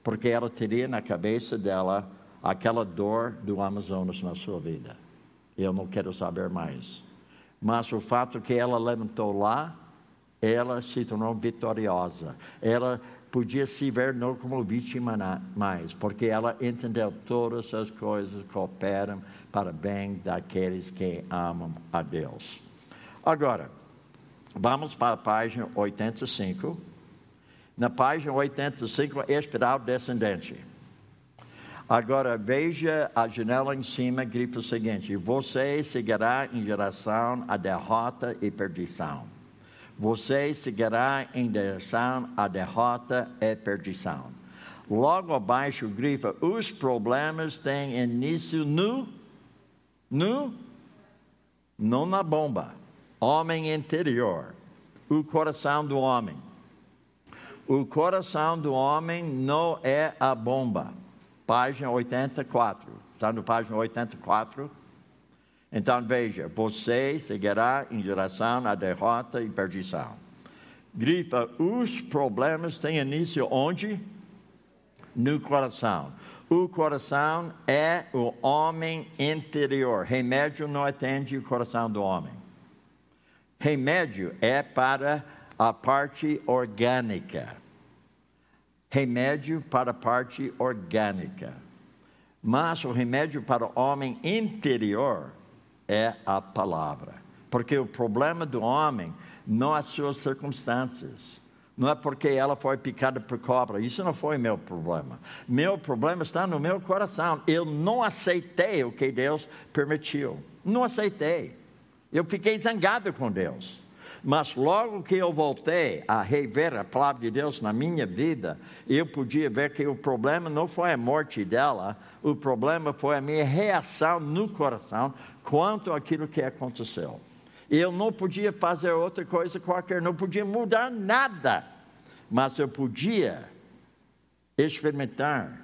porque ela teria na cabeça dela aquela dor do Amazonas na sua vida. Eu não quero saber mais. Mas o fato que ela levantou lá, ela se tornou vitoriosa. Ela podia se ver não como vítima mais, porque ela entendeu todas as coisas cooperam para bem daqueles que amam a Deus. Agora, vamos para a página 85. Na página 85, espiral descendente. Agora veja a janela em cima, grita o seguinte: Você seguirá em geração a derrota e perdição você seguirá em direção à derrota e perdição. Logo abaixo grifa: os problemas têm início no, no, não na bomba, homem interior, o coração do homem. O coração do homem não é a bomba. Página 84. Está no página 84 então veja, você seguirá em direção à derrota e perdição. Grifa, os problemas têm início onde? No coração. O coração é o homem interior. Remédio não atende o coração do homem. Remédio é para a parte orgânica. Remédio para a parte orgânica. Mas o remédio para o homem interior é a palavra. Porque o problema do homem não é as suas circunstâncias. Não é porque ela foi picada por cobra. Isso não foi meu problema. Meu problema está no meu coração. Eu não aceitei o que Deus permitiu. Não aceitei. Eu fiquei zangado com Deus. Mas logo que eu voltei a rever a palavra de Deus na minha vida, eu podia ver que o problema não foi a morte dela, o problema foi a minha reação no coração quanto àquilo que aconteceu. Eu não podia fazer outra coisa qualquer, não podia mudar nada, mas eu podia experimentar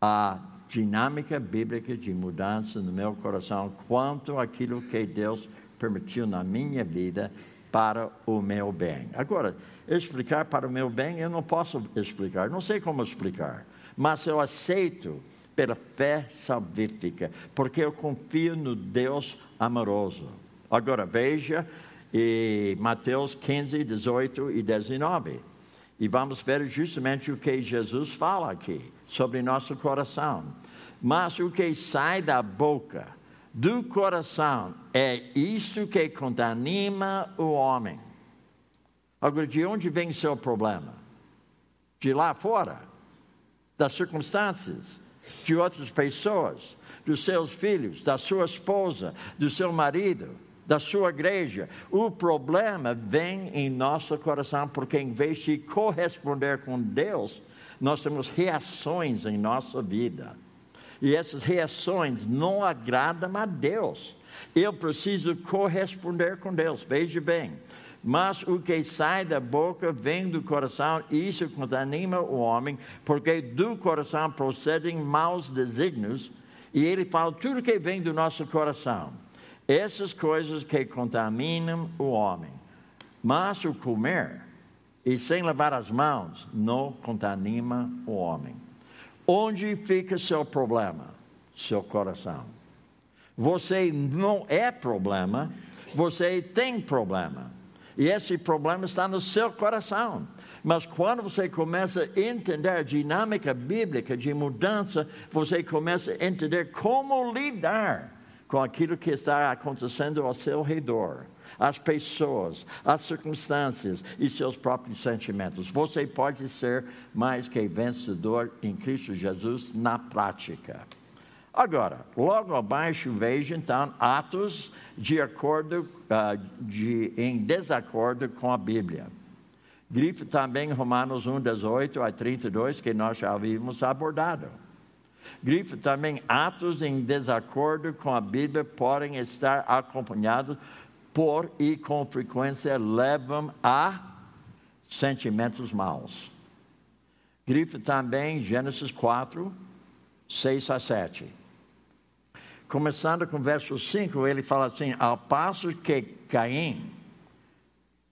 a dinâmica bíblica de mudança no meu coração quanto àquilo que Deus permitiu na minha vida para o meu bem. Agora, explicar para o meu bem, eu não posso explicar, não sei como explicar, mas eu aceito pela fé salvífica, porque eu confio no Deus amoroso. Agora, veja e Mateus 15, 18 e 19. E vamos ver justamente o que Jesus fala aqui sobre nosso coração. Mas o que sai da boca do coração. É isso que contamina o homem. Agora, de onde vem seu problema? De lá fora, das circunstâncias, de outras pessoas, dos seus filhos, da sua esposa, do seu marido. da sua igreja. O problema vem em nosso coração, porque em vez de corresponder com Deus, nós temos reações em nossa vida. E essas reações não agradam a Deus. Eu preciso corresponder com Deus. Veja bem, mas o que sai da boca vem do coração, e isso contamina o homem, porque do coração procedem maus desígnios, e ele fala tudo que vem do nosso coração. Essas coisas que contaminam o homem. Mas o comer e sem lavar as mãos não contamina o homem. Onde fica seu problema? Seu coração. Você não é problema, você tem problema. E esse problema está no seu coração. Mas quando você começa a entender a dinâmica bíblica de mudança, você começa a entender como lidar com aquilo que está acontecendo ao seu redor, as pessoas, as circunstâncias e seus próprios sentimentos. Você pode ser mais que vencedor em Cristo Jesus na prática. Agora, logo abaixo veja então atos de acordo, uh, de, em desacordo com a Bíblia. Grife também Romanos 1, 18 a 32, que nós já havíamos abordado. Grife também atos em desacordo com a Bíblia podem estar acompanhados por e com frequência levam a sentimentos maus. Grife também Gênesis 4, 6 a 7 começando com o verso 5, ele fala assim: Ao passo que Caim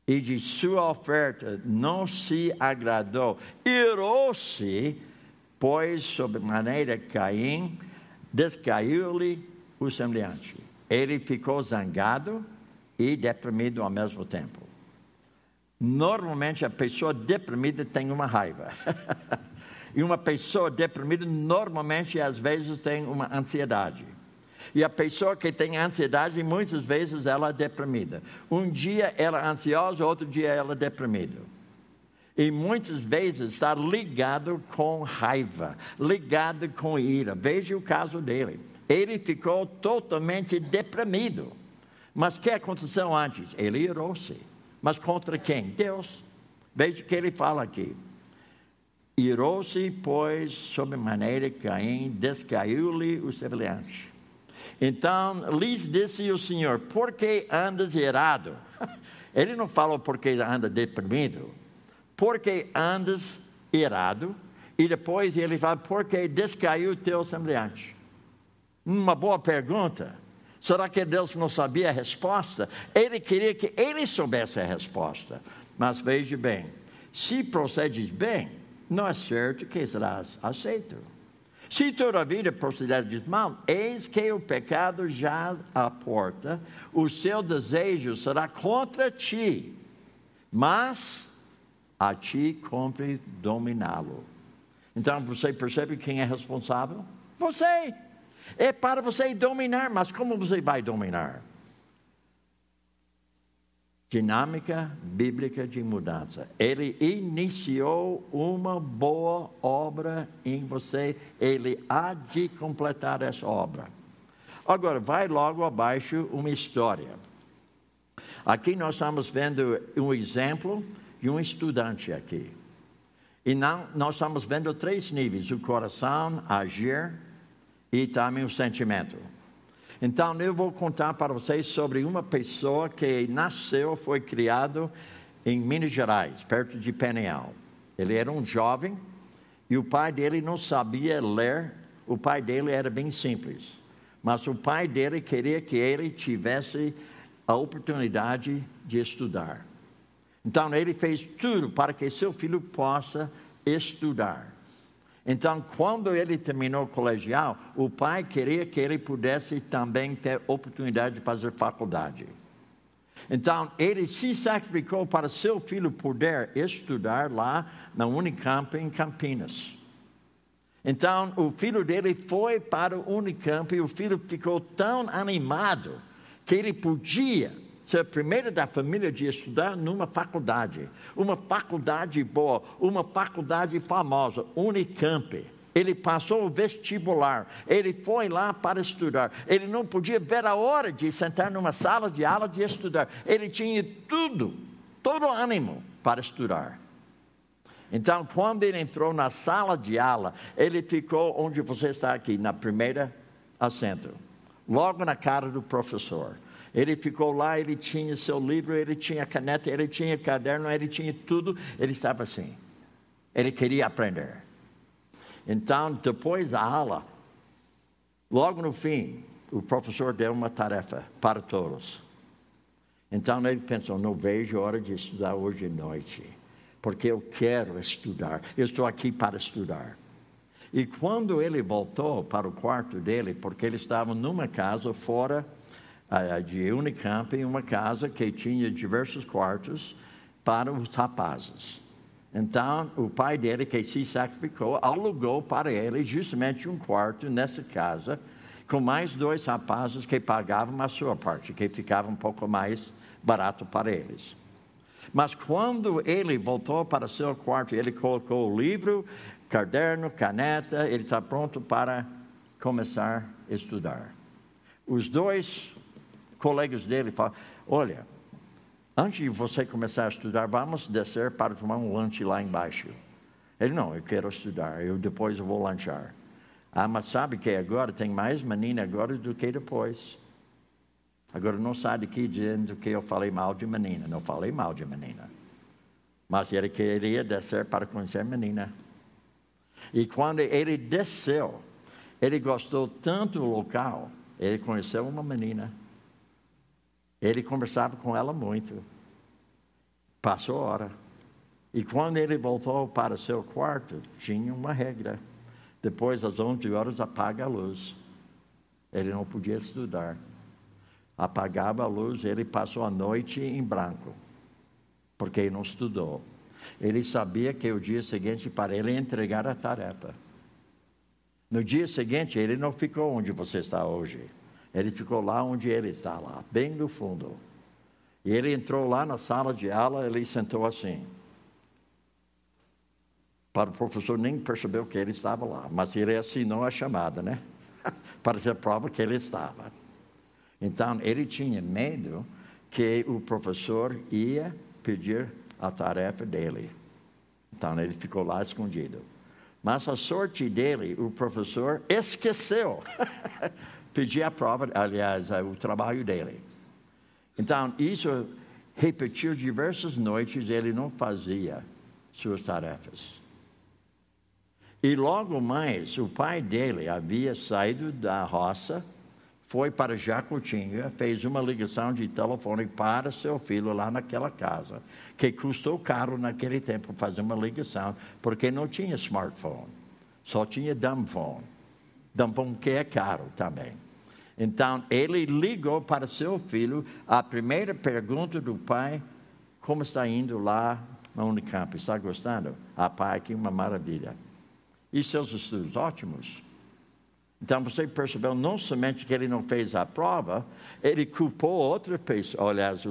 e de sua oferta não se agradou, irou-se, pois, sob maneira Caim, descaiu-lhe o semelhante. Ele ficou zangado e deprimido ao mesmo tempo. Normalmente a pessoa deprimida tem uma raiva. e uma pessoa deprimida normalmente às vezes tem uma ansiedade. E a pessoa que tem ansiedade, muitas vezes ela é deprimida. Um dia ela é ansiosa, outro dia ela é deprimida. E muitas vezes está ligado com raiva, ligado com ira. Veja o caso dele. Ele ficou totalmente deprimido. Mas o que aconteceu antes? Ele irou-se. Mas contra quem? Deus. Veja o que ele fala aqui. Irou-se, pois, sob maneira Caim, descaiu-lhe o semelhante. Então lhes disse o Senhor: Por que andas irado? Ele não falou porque anda deprimido. Porque andas irado? E depois ele fala: Porque descaiu o teu semelhante. Uma boa pergunta. Será que Deus não sabia a resposta? Ele queria que ele soubesse a resposta. Mas veja bem: se procedes bem, não é certo que serás aceito. Se todavia procederes mal, eis que o pecado jaz à porta, o seu desejo será contra ti, mas a ti cumpre dominá-lo. Então você percebe quem é responsável? Você. É para você dominar, mas como você vai dominar? Dinâmica bíblica de mudança. Ele iniciou uma boa obra em você, ele há de completar essa obra. Agora, vai logo abaixo uma história. Aqui nós estamos vendo um exemplo de um estudante aqui. E não, nós estamos vendo três níveis: o coração, agir e também o sentimento. Então, eu vou contar para vocês sobre uma pessoa que nasceu, foi criado em Minas Gerais, perto de Peniel. Ele era um jovem e o pai dele não sabia ler. O pai dele era bem simples, mas o pai dele queria que ele tivesse a oportunidade de estudar. Então, ele fez tudo para que seu filho possa estudar. Então, quando ele terminou o colegial, o pai queria que ele pudesse também ter oportunidade de fazer faculdade. Então, ele se sacrificou para seu filho poder estudar lá na Unicamp em Campinas. Então, o filho dele foi para o Unicamp e o filho ficou tão animado que ele podia ser a primeira da família de estudar numa faculdade, uma faculdade boa, uma faculdade famosa, Unicamp. Ele passou o vestibular, ele foi lá para estudar. Ele não podia ver a hora de sentar numa sala de aula de estudar. Ele tinha tudo, todo o ânimo para estudar. Então, quando ele entrou na sala de aula, ele ficou onde você está aqui, na primeira assento, logo na cara do professor. Ele ficou lá, ele tinha seu livro, ele tinha caneta, ele tinha caderno, ele tinha tudo. Ele estava assim. Ele queria aprender. Então, depois da aula, logo no fim, o professor deu uma tarefa para todos. Então ele pensou: não vejo hora de estudar hoje à noite, porque eu quero estudar, eu estou aqui para estudar. E quando ele voltou para o quarto dele, porque ele estava numa casa fora de Unicamp, em uma casa que tinha diversos quartos para os rapazes. Então, o pai dele, que se sacrificou, alugou para ele justamente um quarto nessa casa, com mais dois rapazes que pagavam a sua parte, que ficava um pouco mais barato para eles. Mas quando ele voltou para seu quarto, ele colocou o livro, caderno, caneta, ele está pronto para começar a estudar. Os dois colegas dele falam: Olha, antes de você começar a estudar, vamos descer para tomar um lanche lá embaixo. Ele: Não, eu quero estudar, eu depois eu vou lanchar. Ah, mas sabe que agora tem mais menina agora do que depois. Agora não sai daqui dizendo que eu falei mal de menina. Não falei mal de menina. Mas ele queria descer para conhecer menina. E quando ele desceu, ele gostou tanto do local, ele conheceu uma menina. Ele conversava com ela muito. Passou hora. E quando ele voltou para seu quarto, tinha uma regra. Depois das 11 horas, apaga a luz. Ele não podia estudar. Apagava a luz, ele passou a noite em branco, porque ele não estudou. Ele sabia que o dia seguinte para ele entregar a tarefa. No dia seguinte, ele não ficou onde você está hoje. Ele ficou lá onde ele está, lá, bem no fundo. E ele entrou lá na sala de aula, ele sentou assim. Para o professor nem percebeu que ele estava lá, mas ele assinou a chamada, né? Para ser prova que ele estava. Então, ele tinha medo que o professor ia pedir a tarefa dele. Então, ele ficou lá escondido. Mas a sorte dele, o professor esqueceu pedir a prova, aliás, o trabalho dele. Então, isso repetiu diversas noites, ele não fazia suas tarefas. E logo mais, o pai dele havia saído da roça, foi para Jacutinga, fez uma ligação de telefone para seu filho lá naquela casa, que custou caro naquele tempo fazer uma ligação, porque não tinha smartphone, só tinha dumb phone. Dumb phone que é caro também. Então, ele ligou para seu filho. A primeira pergunta do pai: Como está indo lá na Unicamp? Está gostando? Ah, pai, que uma maravilha. E seus estudos? Ótimos. Então você percebeu não somente que ele não fez a prova, ele culpou outras pessoas, aliás,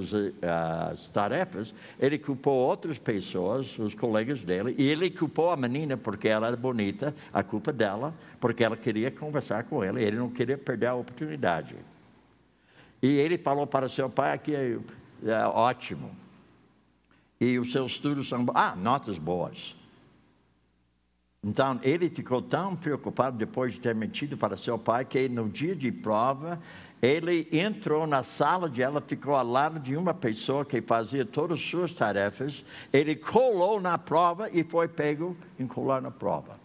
as tarefas, ele culpou outras pessoas, os colegas dele, e ele culpou a menina porque ela era bonita, a culpa dela, porque ela queria conversar com ele, ele não queria perder a oportunidade. E ele falou para seu pai que é, é ótimo. E os seus estudos são, ah, notas boas. Então, ele ficou tão preocupado depois de ter mentido para seu pai que no dia de prova, ele entrou na sala de ela, ficou ao lado de uma pessoa que fazia todas as suas tarefas. Ele colou na prova e foi pego em colar na prova.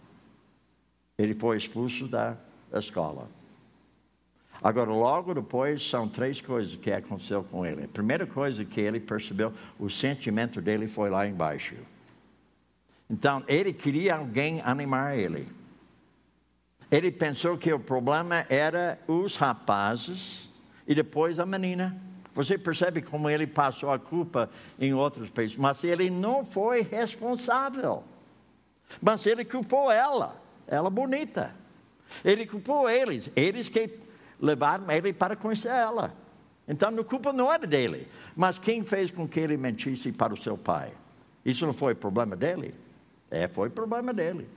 Ele foi expulso da escola. Agora, logo depois, são três coisas que aconteceu com ele. A primeira coisa que ele percebeu, o sentimento dele foi lá embaixo. Então, ele queria alguém animar ele. Ele pensou que o problema era os rapazes e depois a menina. Você percebe como ele passou a culpa em outros países, mas ele não foi responsável. Mas ele culpou ela, ela bonita. Ele culpou eles, eles que levaram ele para conhecer ela. Então a culpa não era dele, mas quem fez com que ele mentisse para o seu pai? Isso não foi problema dele? É, foi problema dele.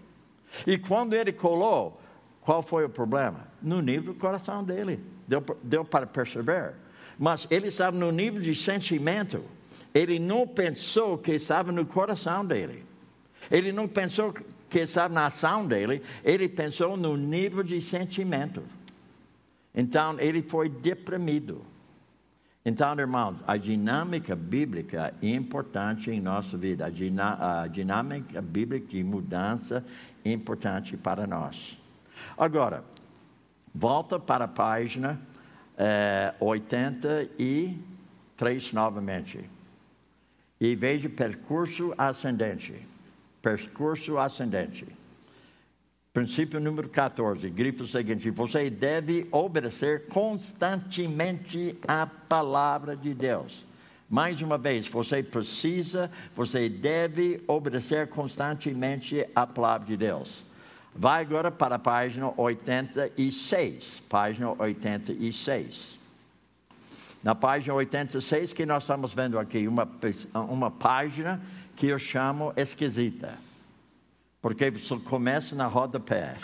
E quando ele colou, qual foi o problema? No nível do coração dele. Deu, deu para perceber. Mas ele estava no nível de sentimento. Ele não pensou que estava no coração dele. Ele não pensou que estava na ação dele. Ele pensou no nível de sentimento. Então ele foi deprimido. Então, irmãos, a dinâmica bíblica é importante em nossa vida. A, dinâmica bíblica de mudança é importante para nós. Agora, volta para a página é, 83 novamente. E veja percurso ascendente. Percurso ascendente. Princípio número 14, grifo seguinte: você deve obedecer constantemente a palavra de Deus. Mais uma vez, você precisa, você deve obedecer constantemente a palavra de Deus. Vai agora para a página 86. Página 86. Na página 86, que nós estamos vendo aqui, uma, uma página que eu chamo esquisita. Porque você começa na rodapé.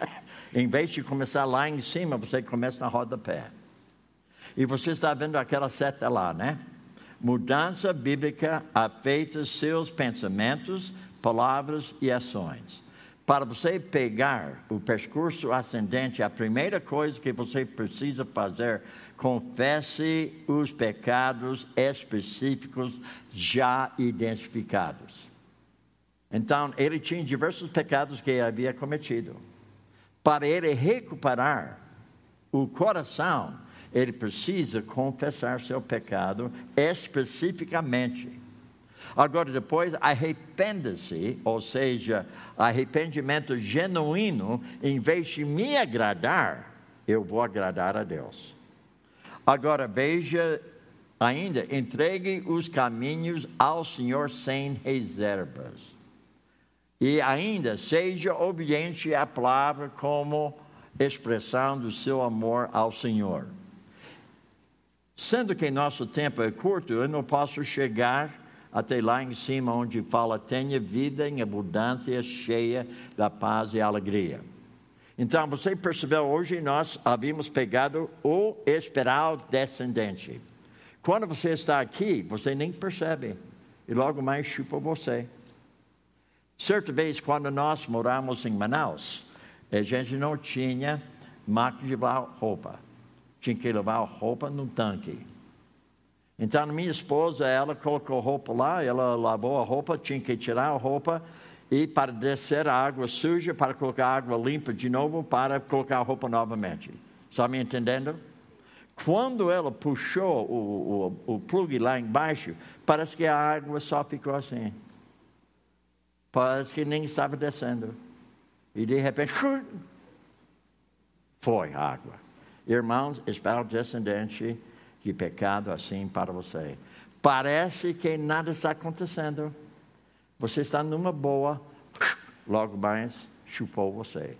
em vez de começar lá em cima, você começa na rodapé. E você está vendo aquela seta lá, né? Mudança bíblica afeta seus pensamentos, palavras e ações. Para você pegar o percurso ascendente, a primeira coisa que você precisa fazer, confesse os pecados específicos já identificados. Então, ele tinha diversos pecados que havia cometido. Para ele recuperar o coração, ele precisa confessar seu pecado especificamente. Agora, depois, arrependa-se, ou seja, arrependimento genuíno, em vez de me agradar, eu vou agradar a Deus. Agora, veja ainda, entregue os caminhos ao Senhor sem reservas. E ainda seja obediente à palavra como expressão do seu amor ao Senhor. Sendo que nosso tempo é curto, eu não posso chegar até lá em cima onde fala tenha vida em abundância cheia da paz e alegria. Então, você percebeu hoje nós havíamos pegado o espiral descendente. Quando você está aqui, você nem percebe e logo mais chupa você. Certa vez, quando nós moramos em Manaus, a gente não tinha máquina de lavar roupa. Tinha que levar roupa num tanque. Então, minha esposa, ela colocou roupa lá, ela lavou a roupa, tinha que tirar a roupa e para descer a água suja, para colocar a água limpa de novo, para colocar a roupa novamente. Está me entendendo? Quando ela puxou o, o, o plug lá embaixo, parece que a água só ficou assim. Parece que nem estava descendo. E de repente, foi água. Irmãos, espero descendente de pecado assim para você. Parece que nada está acontecendo. Você está numa boa, logo mais chupou você.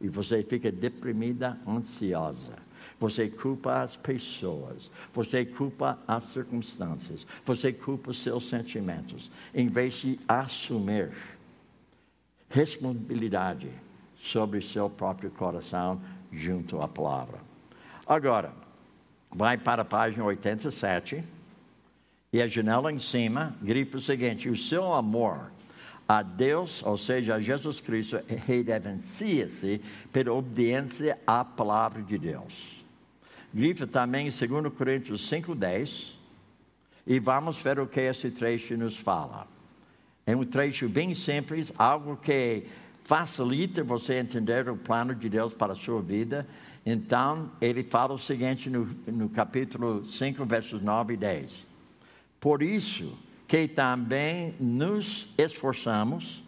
E você fica deprimida, ansiosa. Você culpa as pessoas, você culpa as circunstâncias, você culpa os seus sentimentos, em vez de assumir responsabilidade sobre seu próprio coração junto à palavra. Agora, vai para a página 87 e a janela em cima grifa o seguinte: o seu amor a Deus, ou seja, a Jesus Cristo, reverencia-se pela obediência à palavra de Deus. Grifa também em 2 Coríntios 5,10 e vamos ver o que esse trecho nos fala. É um trecho bem simples, algo que facilita você entender o plano de Deus para a sua vida. Então, ele fala o seguinte no, no capítulo 5, versos 9 e 10. Por isso que também nos esforçamos,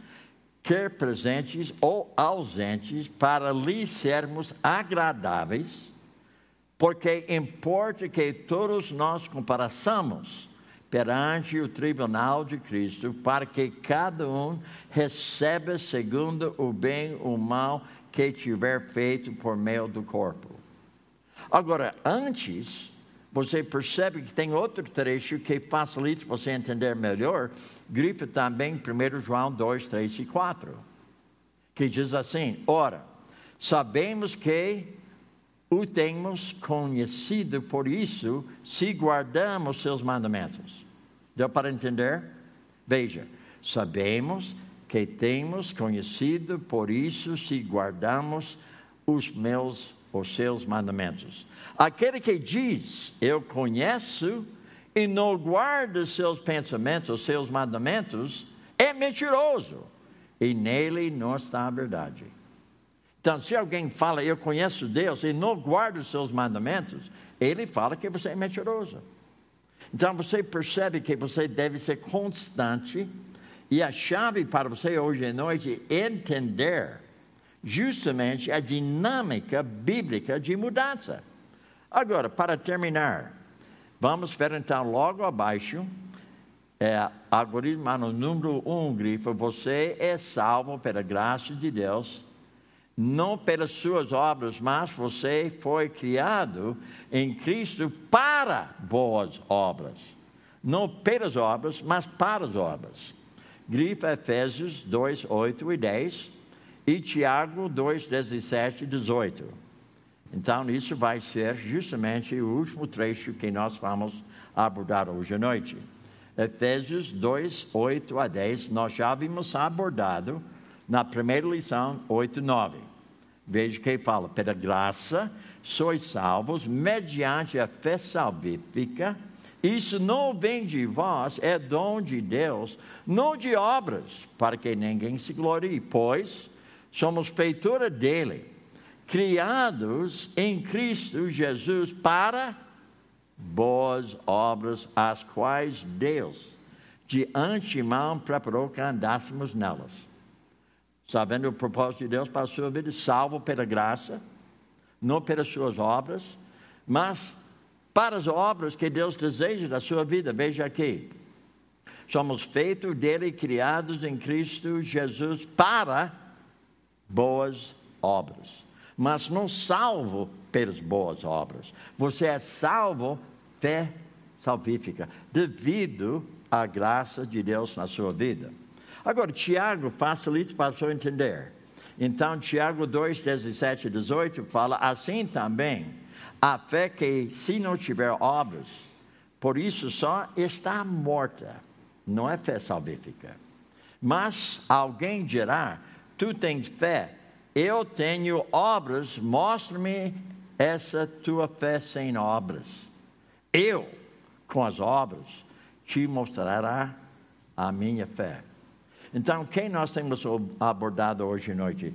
quer presentes ou ausentes, para lhe sermos agradáveis, porque importa que todos nós comparaçamos perante o tribunal de Cristo, para que cada um receba segundo o bem ou mal que tiver feito por meio do corpo. Agora, antes, você percebe que tem outro trecho que facilita você entender melhor. Grifa também 1 João 2, 3 e 4. que diz assim: Ora, sabemos que o temos conhecido, por isso, se guardamos seus mandamentos. Deu para entender? Veja, sabemos que temos conhecido, por isso, se guardamos os meus, os seus mandamentos. Aquele que diz, eu conheço, e não guarda seus pensamentos, os seus mandamentos, é mentiroso, e nele não está a verdade. Então, se alguém fala, eu conheço Deus, e não guarda os seus mandamentos, ele fala que você é mentiroso. Então, você percebe que você deve ser constante, e a chave para você hoje à noite é entender justamente a dinâmica bíblica de mudança. Agora, para terminar, vamos ver então logo abaixo, é, algoritmo número um, grifo, você é salvo pela graça de Deus não pelas suas obras, mas você foi criado em Cristo para boas obras. Não pelas obras, mas para as obras. Grifa Efésios 2, 8 e 10 e Tiago 2, 17 e 18. Então, isso vai ser justamente o último trecho que nós vamos abordar hoje à noite. Efésios 2, 8 a 10, nós já havíamos abordado na primeira lição, 8 e 9. Veja que fala, pela graça sois salvos mediante a fé salvífica. Isso não vem de vós, é dom de Deus, não de obras, para que ninguém se glorie, pois somos feitura dele, criados em Cristo Jesus para boas obras, as quais Deus de antemão preparou que andássemos nelas sabendo o propósito de Deus para a sua vida, salvo pela graça, não pelas suas obras, mas para as obras que Deus deseja da sua vida. Veja aqui. Somos feitos dele, criados em Cristo Jesus para boas obras. Mas não salvo pelas boas obras. Você é salvo fé salvífica, devido à graça de Deus na sua vida. Agora, Tiago facilita para o senhor entender. Então, Tiago 2, 17 e 18 fala assim também: a fé que, se não tiver obras, por isso só está morta, não é fé salvífica. Mas alguém dirá: tu tens fé, eu tenho obras, mostra-me essa tua fé sem obras. Eu, com as obras, te mostrará a minha fé. Então, quem nós temos abordado hoje à noite?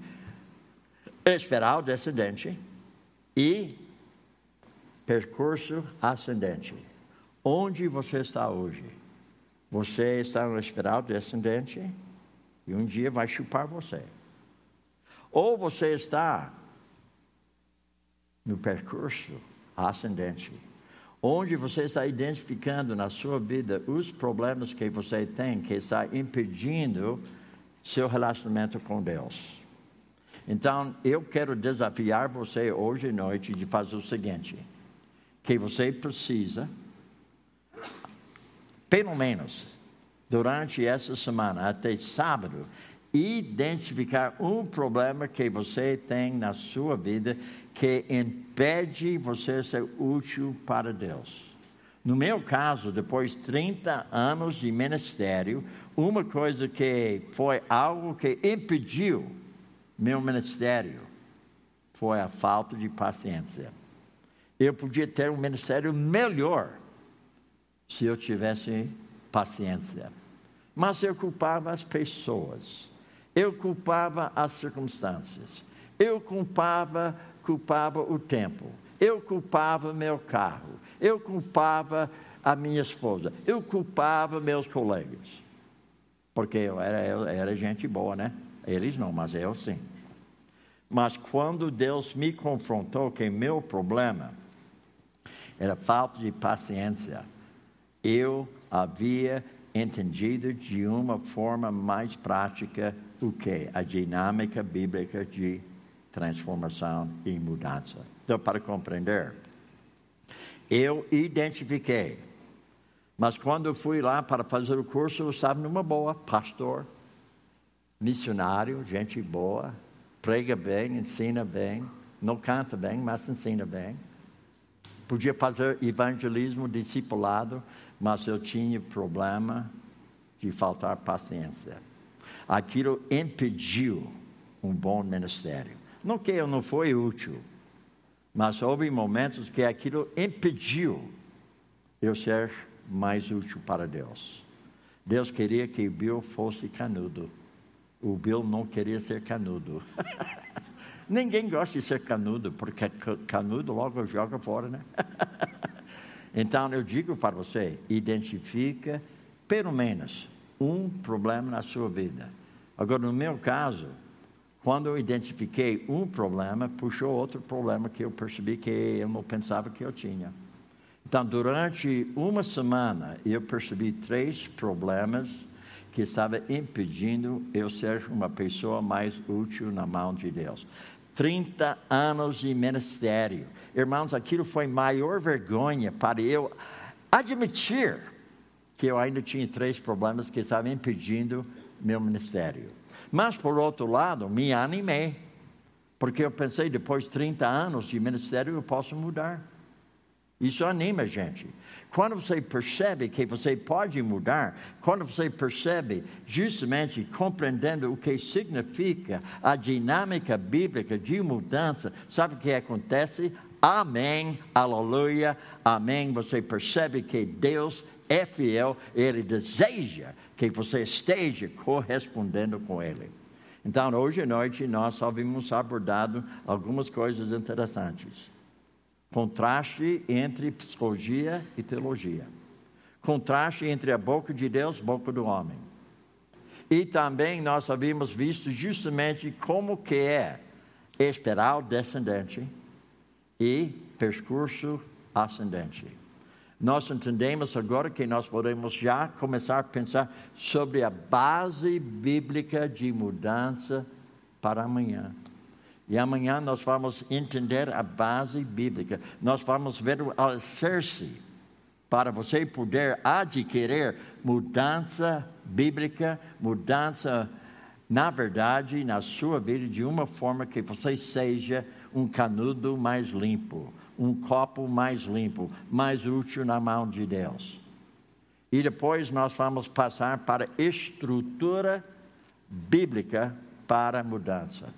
Esperar o descendente e percurso ascendente. Onde você está hoje? Você está no espiral descendente e um dia vai chupar você. Ou você está no percurso ascendente onde você está identificando na sua vida os problemas que você tem que está impedindo seu relacionamento com Deus. Então, eu quero desafiar você hoje à noite de fazer o seguinte: que você precisa, pelo menos, durante essa semana, até sábado, identificar um problema que você tem na sua vida que impede você ser útil para Deus. No meu caso, depois de 30 anos de ministério, uma coisa que foi algo que impediu meu ministério foi a falta de paciência. Eu podia ter um ministério melhor se eu tivesse paciência. Mas eu culpava as pessoas, eu culpava as circunstâncias, eu culpava culpava o tempo, eu culpava meu carro, eu culpava a minha esposa, eu culpava meus colegas. Porque eu era, eu era gente boa, né? Eles não, mas eu sim. Mas quando Deus me confrontou que meu problema era falta de paciência, eu havia entendido de uma forma mais prática o que? A dinâmica bíblica de transformação e mudança. Então, para compreender, eu identifiquei, mas quando eu fui lá para fazer o curso, eu estava numa boa, pastor, missionário, gente boa, prega bem, ensina bem, não canta bem, mas ensina bem. Podia fazer evangelismo, discipulado, mas eu tinha problema de faltar paciência. Aquilo impediu um bom ministério. Não que eu não fui útil, mas houve momentos que aquilo impediu eu ser mais útil para Deus. Deus queria que o Bill fosse canudo. O Bill não queria ser canudo. Ninguém gosta de ser canudo, porque canudo logo joga fora, né? então eu digo para você: identifica pelo menos um problema na sua vida. Agora, no meu caso, quando eu identifiquei um problema, puxou outro problema que eu percebi que eu não pensava que eu tinha. Então, durante uma semana, eu percebi três problemas que estavam impedindo eu ser uma pessoa mais útil na mão de Deus. 30 anos de ministério. Irmãos, aquilo foi maior vergonha para eu admitir que eu ainda tinha três problemas que estavam impedindo meu ministério. Mas, por outro lado, me animei, porque eu pensei, depois de 30 anos de ministério, eu posso mudar. Isso anima a gente. Quando você percebe que você pode mudar, quando você percebe justamente compreendendo o que significa a dinâmica bíblica de mudança, sabe o que acontece? Amém, aleluia, amém. Você percebe que Deus é fiel, Ele deseja que você esteja correspondendo com Ele. Então, hoje à noite, nós vimos abordado algumas coisas interessantes. Contraste entre psicologia e teologia. Contraste entre a boca de Deus e a boca do homem. E também nós havíamos visto justamente como que é espiral descendente e percurso ascendente. Nós entendemos agora que nós podemos já começar a pensar sobre a base bíblica de mudança para amanhã. E amanhã nós vamos entender a base bíblica. Nós vamos ver o alicerce para você poder adquirir mudança bíblica, mudança na verdade na sua vida de uma forma que você seja um canudo mais limpo, um copo mais limpo, mais útil na mão de Deus. E depois nós vamos passar para estrutura bíblica para mudança.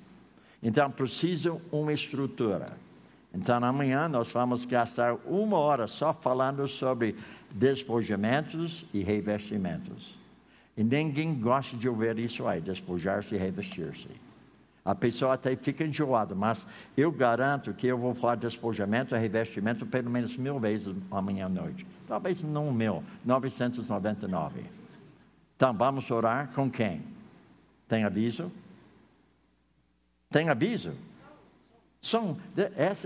Então, precisa uma estrutura. Então, amanhã nós vamos gastar uma hora só falando sobre despojamentos e revestimentos. E ninguém gosta de ouvir isso aí, despojar-se e revestir-se. A pessoa até fica enjoada, mas eu garanto que eu vou falar despojamento e revestimento pelo menos mil vezes amanhã à noite. Talvez não mil, 999. Então, vamos orar com quem? Tem aviso? Tem aviso? São,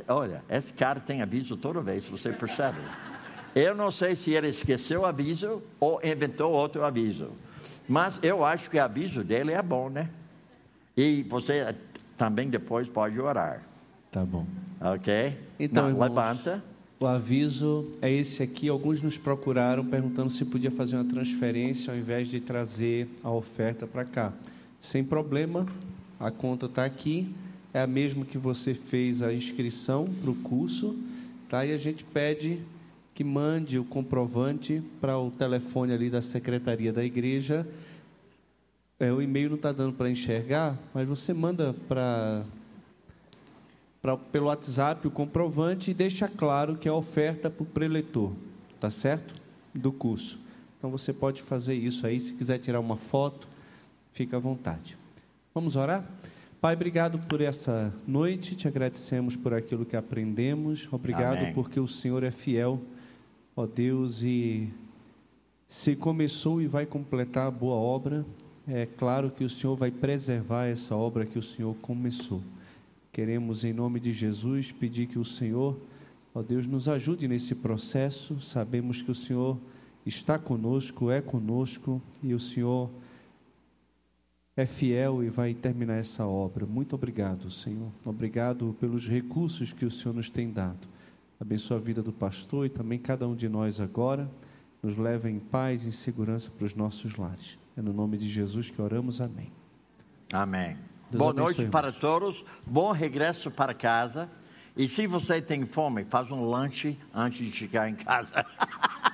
olha, esse cara tem aviso toda vez, você percebe? Eu não sei se ele esqueceu o aviso ou inventou outro aviso, mas eu acho que o aviso dele é bom, né? E você também depois pode orar. Tá bom. Ok? Então, não, irmãos, levanta. O aviso é esse aqui. Alguns nos procuraram perguntando se podia fazer uma transferência ao invés de trazer a oferta para cá. Sem problema, a conta está aqui, é a mesma que você fez a inscrição para o curso, tá? E a gente pede que mande o comprovante para o telefone ali da secretaria da igreja. É, o e-mail não está dando para enxergar, mas você manda para pelo WhatsApp o comprovante e deixa claro que é oferta para o preletor, tá certo? Do curso. Então você pode fazer isso aí, se quiser tirar uma foto, fica à vontade. Vamos orar? Pai, obrigado por essa noite, te agradecemos por aquilo que aprendemos, obrigado Amém. porque o Senhor é fiel, ó Deus, e se começou e vai completar a boa obra, é claro que o Senhor vai preservar essa obra que o Senhor começou. Queremos, em nome de Jesus, pedir que o Senhor, ó Deus, nos ajude nesse processo. Sabemos que o Senhor está conosco, é conosco e o Senhor é fiel e vai terminar essa obra. Muito obrigado, Senhor. Obrigado pelos recursos que o Senhor nos tem dado. Abençoa a vida do pastor e também cada um de nós agora. Nos leva em paz e em segurança para os nossos lares. É no nome de Jesus que oramos. Amém. Amém. Deus Boa abençoe, noite para irmãos. todos. Bom regresso para casa. E se você tem fome, faz um lanche antes de chegar em casa.